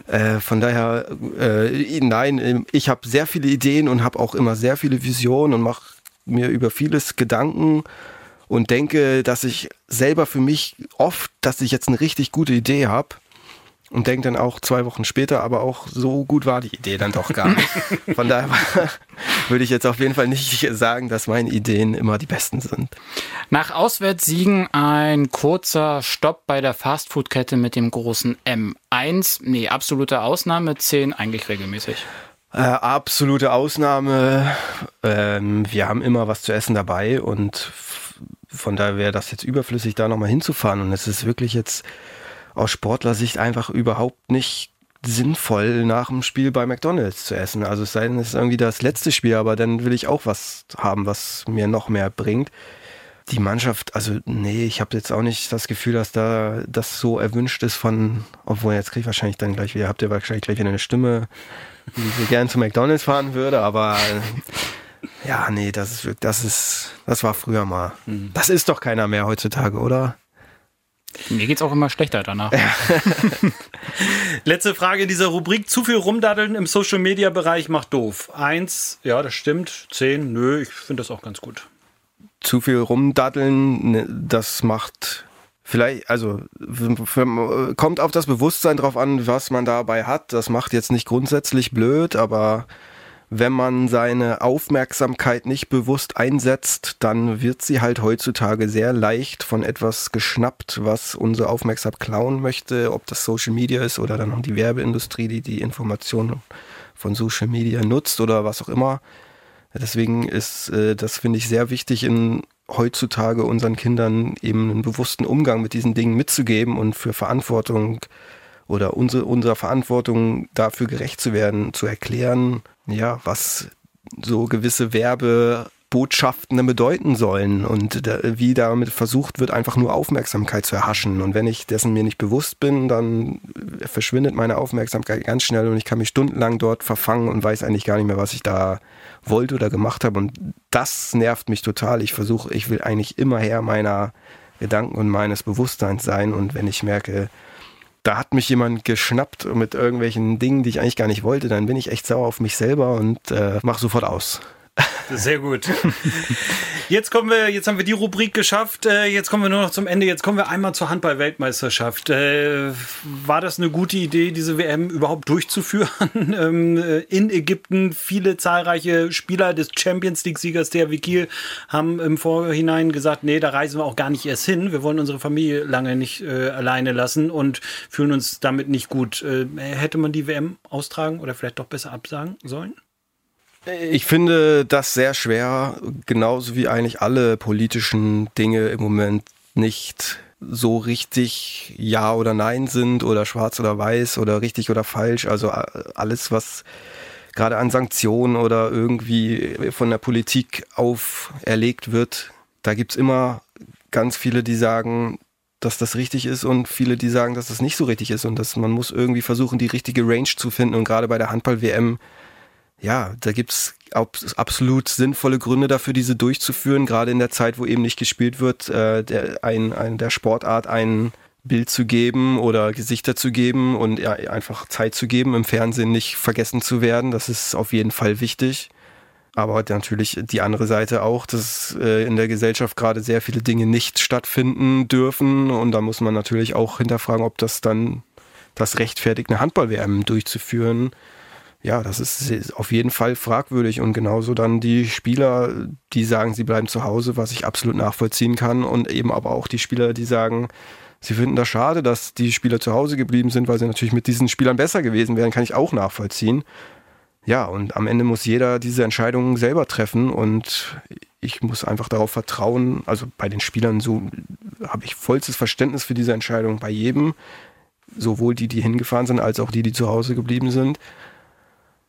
Äh, von daher, äh, nein, ich habe sehr viele Ideen und habe auch immer sehr viele Visionen und mache mir über vieles Gedanken und denke, dass ich selber für mich oft, dass ich jetzt eine richtig gute Idee habe und denke dann auch zwei Wochen später, aber auch so gut war die Idee dann doch gar nicht. [laughs] Von daher [laughs] würde ich jetzt auf jeden Fall nicht sagen, dass meine Ideen immer die besten sind. Nach Auswärtssiegen ein kurzer Stopp bei der Fastfood-Kette mit dem großen M1. Nee, absolute Ausnahme, 10 eigentlich regelmäßig. Äh, absolute Ausnahme. Ähm, wir haben immer was zu essen dabei und von daher wäre das jetzt überflüssig, da nochmal hinzufahren. Und es ist wirklich jetzt aus Sportlersicht einfach überhaupt nicht sinnvoll, nach dem Spiel bei McDonalds zu essen. Also es sei denn, es ist irgendwie das letzte Spiel, aber dann will ich auch was haben, was mir noch mehr bringt. Die Mannschaft, also nee, ich habe jetzt auch nicht das Gefühl, dass da das so erwünscht ist von, obwohl jetzt kriege ich wahrscheinlich dann gleich wieder, habt ihr wahrscheinlich gleich wieder eine Stimme, die so gern zu McDonalds fahren würde, aber ja, nee, das ist das ist, das war früher mal. Mhm. Das ist doch keiner mehr heutzutage, oder? Mir geht es auch immer schlechter danach. [laughs] Letzte Frage in dieser Rubrik. Zu viel rumdaddeln im Social Media Bereich macht doof. Eins, ja, das stimmt. Zehn, nö, ich finde das auch ganz gut. Zu viel rumdaddeln, ne, das macht vielleicht, also kommt auf das Bewusstsein drauf an, was man dabei hat. Das macht jetzt nicht grundsätzlich blöd, aber wenn man seine Aufmerksamkeit nicht bewusst einsetzt, dann wird sie halt heutzutage sehr leicht von etwas geschnappt, was unsere Aufmerksamkeit klauen möchte, ob das Social Media ist oder dann noch die Werbeindustrie, die die Informationen von Social Media nutzt oder was auch immer. Deswegen ist äh, das, finde ich, sehr wichtig, in heutzutage unseren Kindern eben einen bewussten Umgang mit diesen Dingen mitzugeben und für Verantwortung oder unsere, unserer Verantwortung dafür gerecht zu werden, zu erklären, ja, was so gewisse Werbebotschaften bedeuten sollen und da, wie damit versucht wird, einfach nur Aufmerksamkeit zu erhaschen. Und wenn ich dessen mir nicht bewusst bin, dann verschwindet meine Aufmerksamkeit ganz schnell und ich kann mich stundenlang dort verfangen und weiß eigentlich gar nicht mehr, was ich da wollte oder gemacht habe. Und das nervt mich total. Ich versuche, ich will eigentlich immer her meiner Gedanken und meines Bewusstseins sein. Und wenn ich merke, da hat mich jemand geschnappt mit irgendwelchen Dingen, die ich eigentlich gar nicht wollte, dann bin ich echt sauer auf mich selber und äh, mach sofort aus. Sehr gut. Jetzt kommen wir, jetzt haben wir die Rubrik geschafft. Äh, jetzt kommen wir nur noch zum Ende. Jetzt kommen wir einmal zur Handball-Weltmeisterschaft. Äh, war das eine gute Idee, diese WM überhaupt durchzuführen? [laughs] Ähm, äh, in Ägypten viele zahlreiche Spieler des Champions League-Siegers THW Kiel haben im Vorhinein gesagt, nee, da reisen wir auch gar nicht erst hin. Wir wollen unsere Familie lange nicht alleine lassen und fühlen uns damit nicht gut. Hätte man die WM austragen oder vielleicht doch besser absagen sollen? Ich finde das sehr schwer, genauso wie eigentlich alle politischen Dinge im Moment nicht so richtig Ja oder Nein sind oder schwarz oder weiß oder richtig oder falsch. Also alles, was gerade an Sanktionen oder irgendwie von der Politik auferlegt wird, da gibt's immer ganz viele, die sagen, dass das richtig ist und viele, die sagen, dass das nicht so richtig ist und dass man muss irgendwie versuchen, die richtige Range zu finden und gerade bei der Handball-WM ja, da gibt's absolut sinnvolle Gründe dafür, diese durchzuführen, gerade in der Zeit, wo eben nicht gespielt wird, äh, der, ein, ein, der Sportart ein Bild zu geben oder Gesichter zu geben und ja, einfach Zeit zu geben, im Fernsehen nicht vergessen zu werden. Das ist auf jeden Fall wichtig. Aber natürlich die andere Seite auch, dass äh, in der Gesellschaft gerade sehr viele Dinge nicht stattfinden dürfen. Und da muss man natürlich auch hinterfragen, ob das dann das rechtfertigt, eine Handball-WM durchzuführen ja, das ist auf jeden Fall fragwürdig und genauso dann die Spieler, die sagen, sie bleiben zu Hause, was ich absolut nachvollziehen kann und eben aber auch die Spieler, die sagen, sie finden das schade, dass die Spieler zu Hause geblieben sind, weil sie natürlich mit diesen Spielern besser gewesen wären, kann ich auch nachvollziehen. Ja, und am Ende muss jeder diese Entscheidungen selber treffen und ich muss einfach darauf vertrauen, also bei den Spielern so habe ich vollstes Verständnis für diese Entscheidung bei jedem, sowohl die, die hingefahren sind, als auch die, die zu Hause geblieben sind.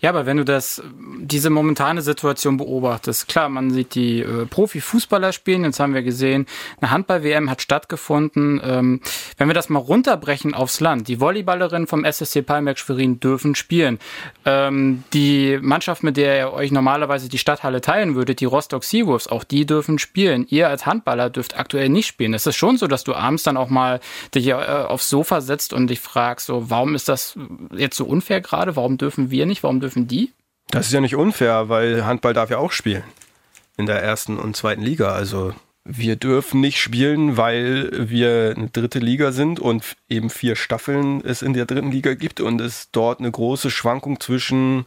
Ja, aber wenn du das, diese momentane Situation beobachtest, klar, man sieht die äh, Profifußballer spielen, jetzt haben wir gesehen, eine Handball-WM hat stattgefunden. Ähm, wenn wir das mal runterbrechen aufs Land, die Volleyballerinnen vom SSC Palmerk Schwerin dürfen spielen. Ähm, die Mannschaft, mit der ihr euch normalerweise die Stadthalle teilen würdet, die Rostock Seawolves, auch die dürfen spielen. Ihr als Handballer dürft aktuell nicht spielen. Es ist schon so, dass du abends dann auch mal dich äh, aufs Sofa setzt und dich fragst, so, warum ist das jetzt so unfair gerade? Warum dürfen wir nicht? nicht? Warum dürfen die? Das ist ja nicht unfair, weil Handball darf ja auch spielen. In der ersten und zweiten Liga. Also wir dürfen nicht spielen, weil wir eine dritte Liga sind und eben vier Staffeln es in der dritten Liga gibt und es dort eine große Schwankung zwischen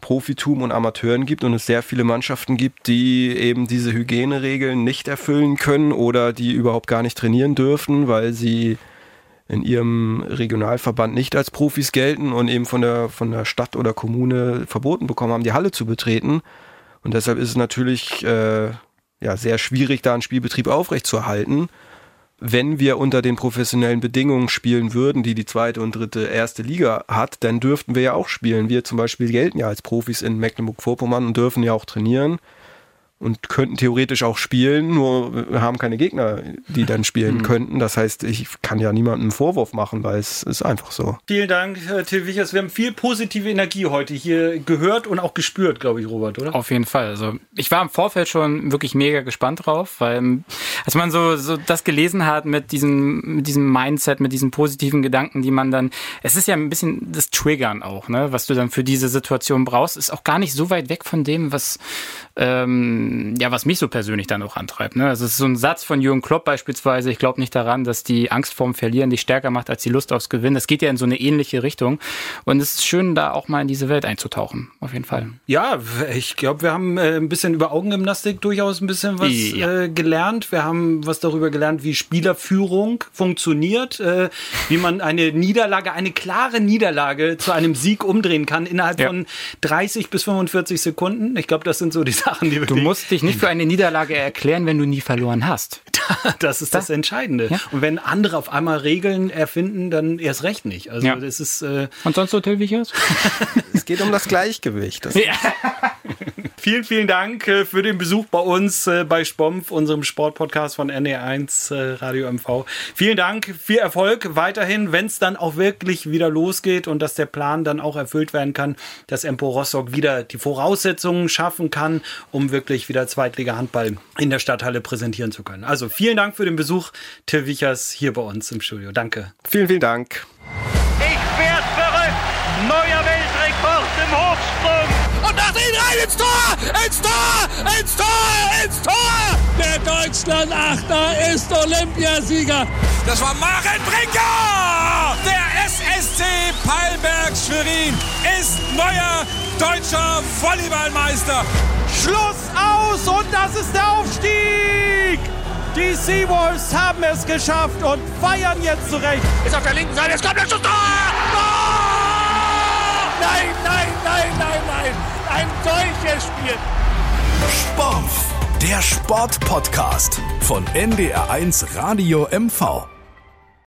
Profitum und Amateuren gibt und es sehr viele Mannschaften gibt, die eben diese Hygieneregeln nicht erfüllen können oder die überhaupt gar nicht trainieren dürfen, weil sie in ihrem Regionalverband nicht als Profis gelten und eben von der, von der Stadt oder Kommune verboten bekommen haben, die Halle zu betreten. Und deshalb ist es natürlich äh, ja, sehr schwierig, da einen Spielbetrieb aufrechtzuerhalten. Wenn wir unter den professionellen Bedingungen spielen würden, die die zweite und dritte erste Liga hat, dann dürften wir ja auch spielen. Wir zum Beispiel gelten ja als Profis in Mecklenburg-Vorpommern und dürfen ja auch trainieren und könnten theoretisch auch spielen, nur wir haben keine Gegner, die dann spielen mhm. könnten. Das heißt, ich kann ja niemandem einen Vorwurf machen, weil es ist einfach so. Vielen Dank, Till Wichers. Wir haben viel positive Energie heute hier gehört und auch gespürt, glaube ich, Robert, oder? Auf jeden Fall. Also ich war im Vorfeld schon wirklich mega gespannt drauf, weil als man so, so das gelesen hat mit diesem, mit diesem Mindset, mit diesen positiven Gedanken, die man dann, es ist ja ein bisschen das Triggern auch, ne, was du dann für diese Situation brauchst, ist auch gar nicht so weit weg von dem, was ähm, ja, was mich so persönlich dann auch antreibt. Ne? Also es ist so ein Satz von Jürgen Klopp beispielsweise, ich glaube nicht daran, dass die Angst vorm Verlieren dich stärker macht als die Lust aufs Gewinnen. Das geht ja in so eine ähnliche Richtung. Und es ist schön, da auch mal in diese Welt einzutauchen, auf jeden Fall. Ja, ich glaube, wir haben äh, ein bisschen über Augengymnastik durchaus ein bisschen was ja. äh, gelernt. Wir haben was darüber gelernt, wie Spielerführung funktioniert, äh, wie man eine Niederlage, eine klare Niederlage zu einem Sieg umdrehen kann innerhalb ja. von 30 bis 45 Sekunden. Ich glaube, das sind so die Sachen, die wir. Du musst dich nicht für eine Niederlage erklären, wenn du nie verloren hast. [laughs] das ist das, das Entscheidende. Ja? Und wenn andere auf einmal Regeln erfinden, dann erst recht nicht. Also ja. das ist. Äh Und sonst so Till Wichers? [laughs] es geht um das Gleichgewicht. Das ja. [laughs] Vielen, vielen Dank äh, für den Besuch bei uns äh, bei Spompf, unserem Sportpodcast von NE1 äh, Radio MV. Vielen Dank, viel Erfolg weiterhin, wenn es dann auch wirklich wieder losgeht und dass der Plan dann auch erfüllt werden kann, dass Empo Rostock wieder die Voraussetzungen schaffen kann, um wirklich wieder Zweitliga-Handball in der Stadthalle präsentieren zu können. Also vielen Dank für den Besuch, Till Wichers, hier bei uns im Studio. Danke. Vielen, vielen Dank. Ich werd verrückt! Neuer Weltrekord im Hochsprung! Und nach ihn rein ins Tor! Ins Tor! Ins Tor! Ins Tor! Der Deutschland-Achter ist Olympiasieger. Das war Maren Brinker! Der SSC Palberg Schwerin ist neuer deutscher Volleyballmeister. Schluss aus und das ist der Aufstieg! Die Seawolves haben es geschafft und feiern jetzt zurecht. Ist auf der linken Seite, es kommt der Schuss! Nein, nein, nein, nein, nein! Ein solches Spiel! Sport, der Sportpodcast von NDR1 Radio MV.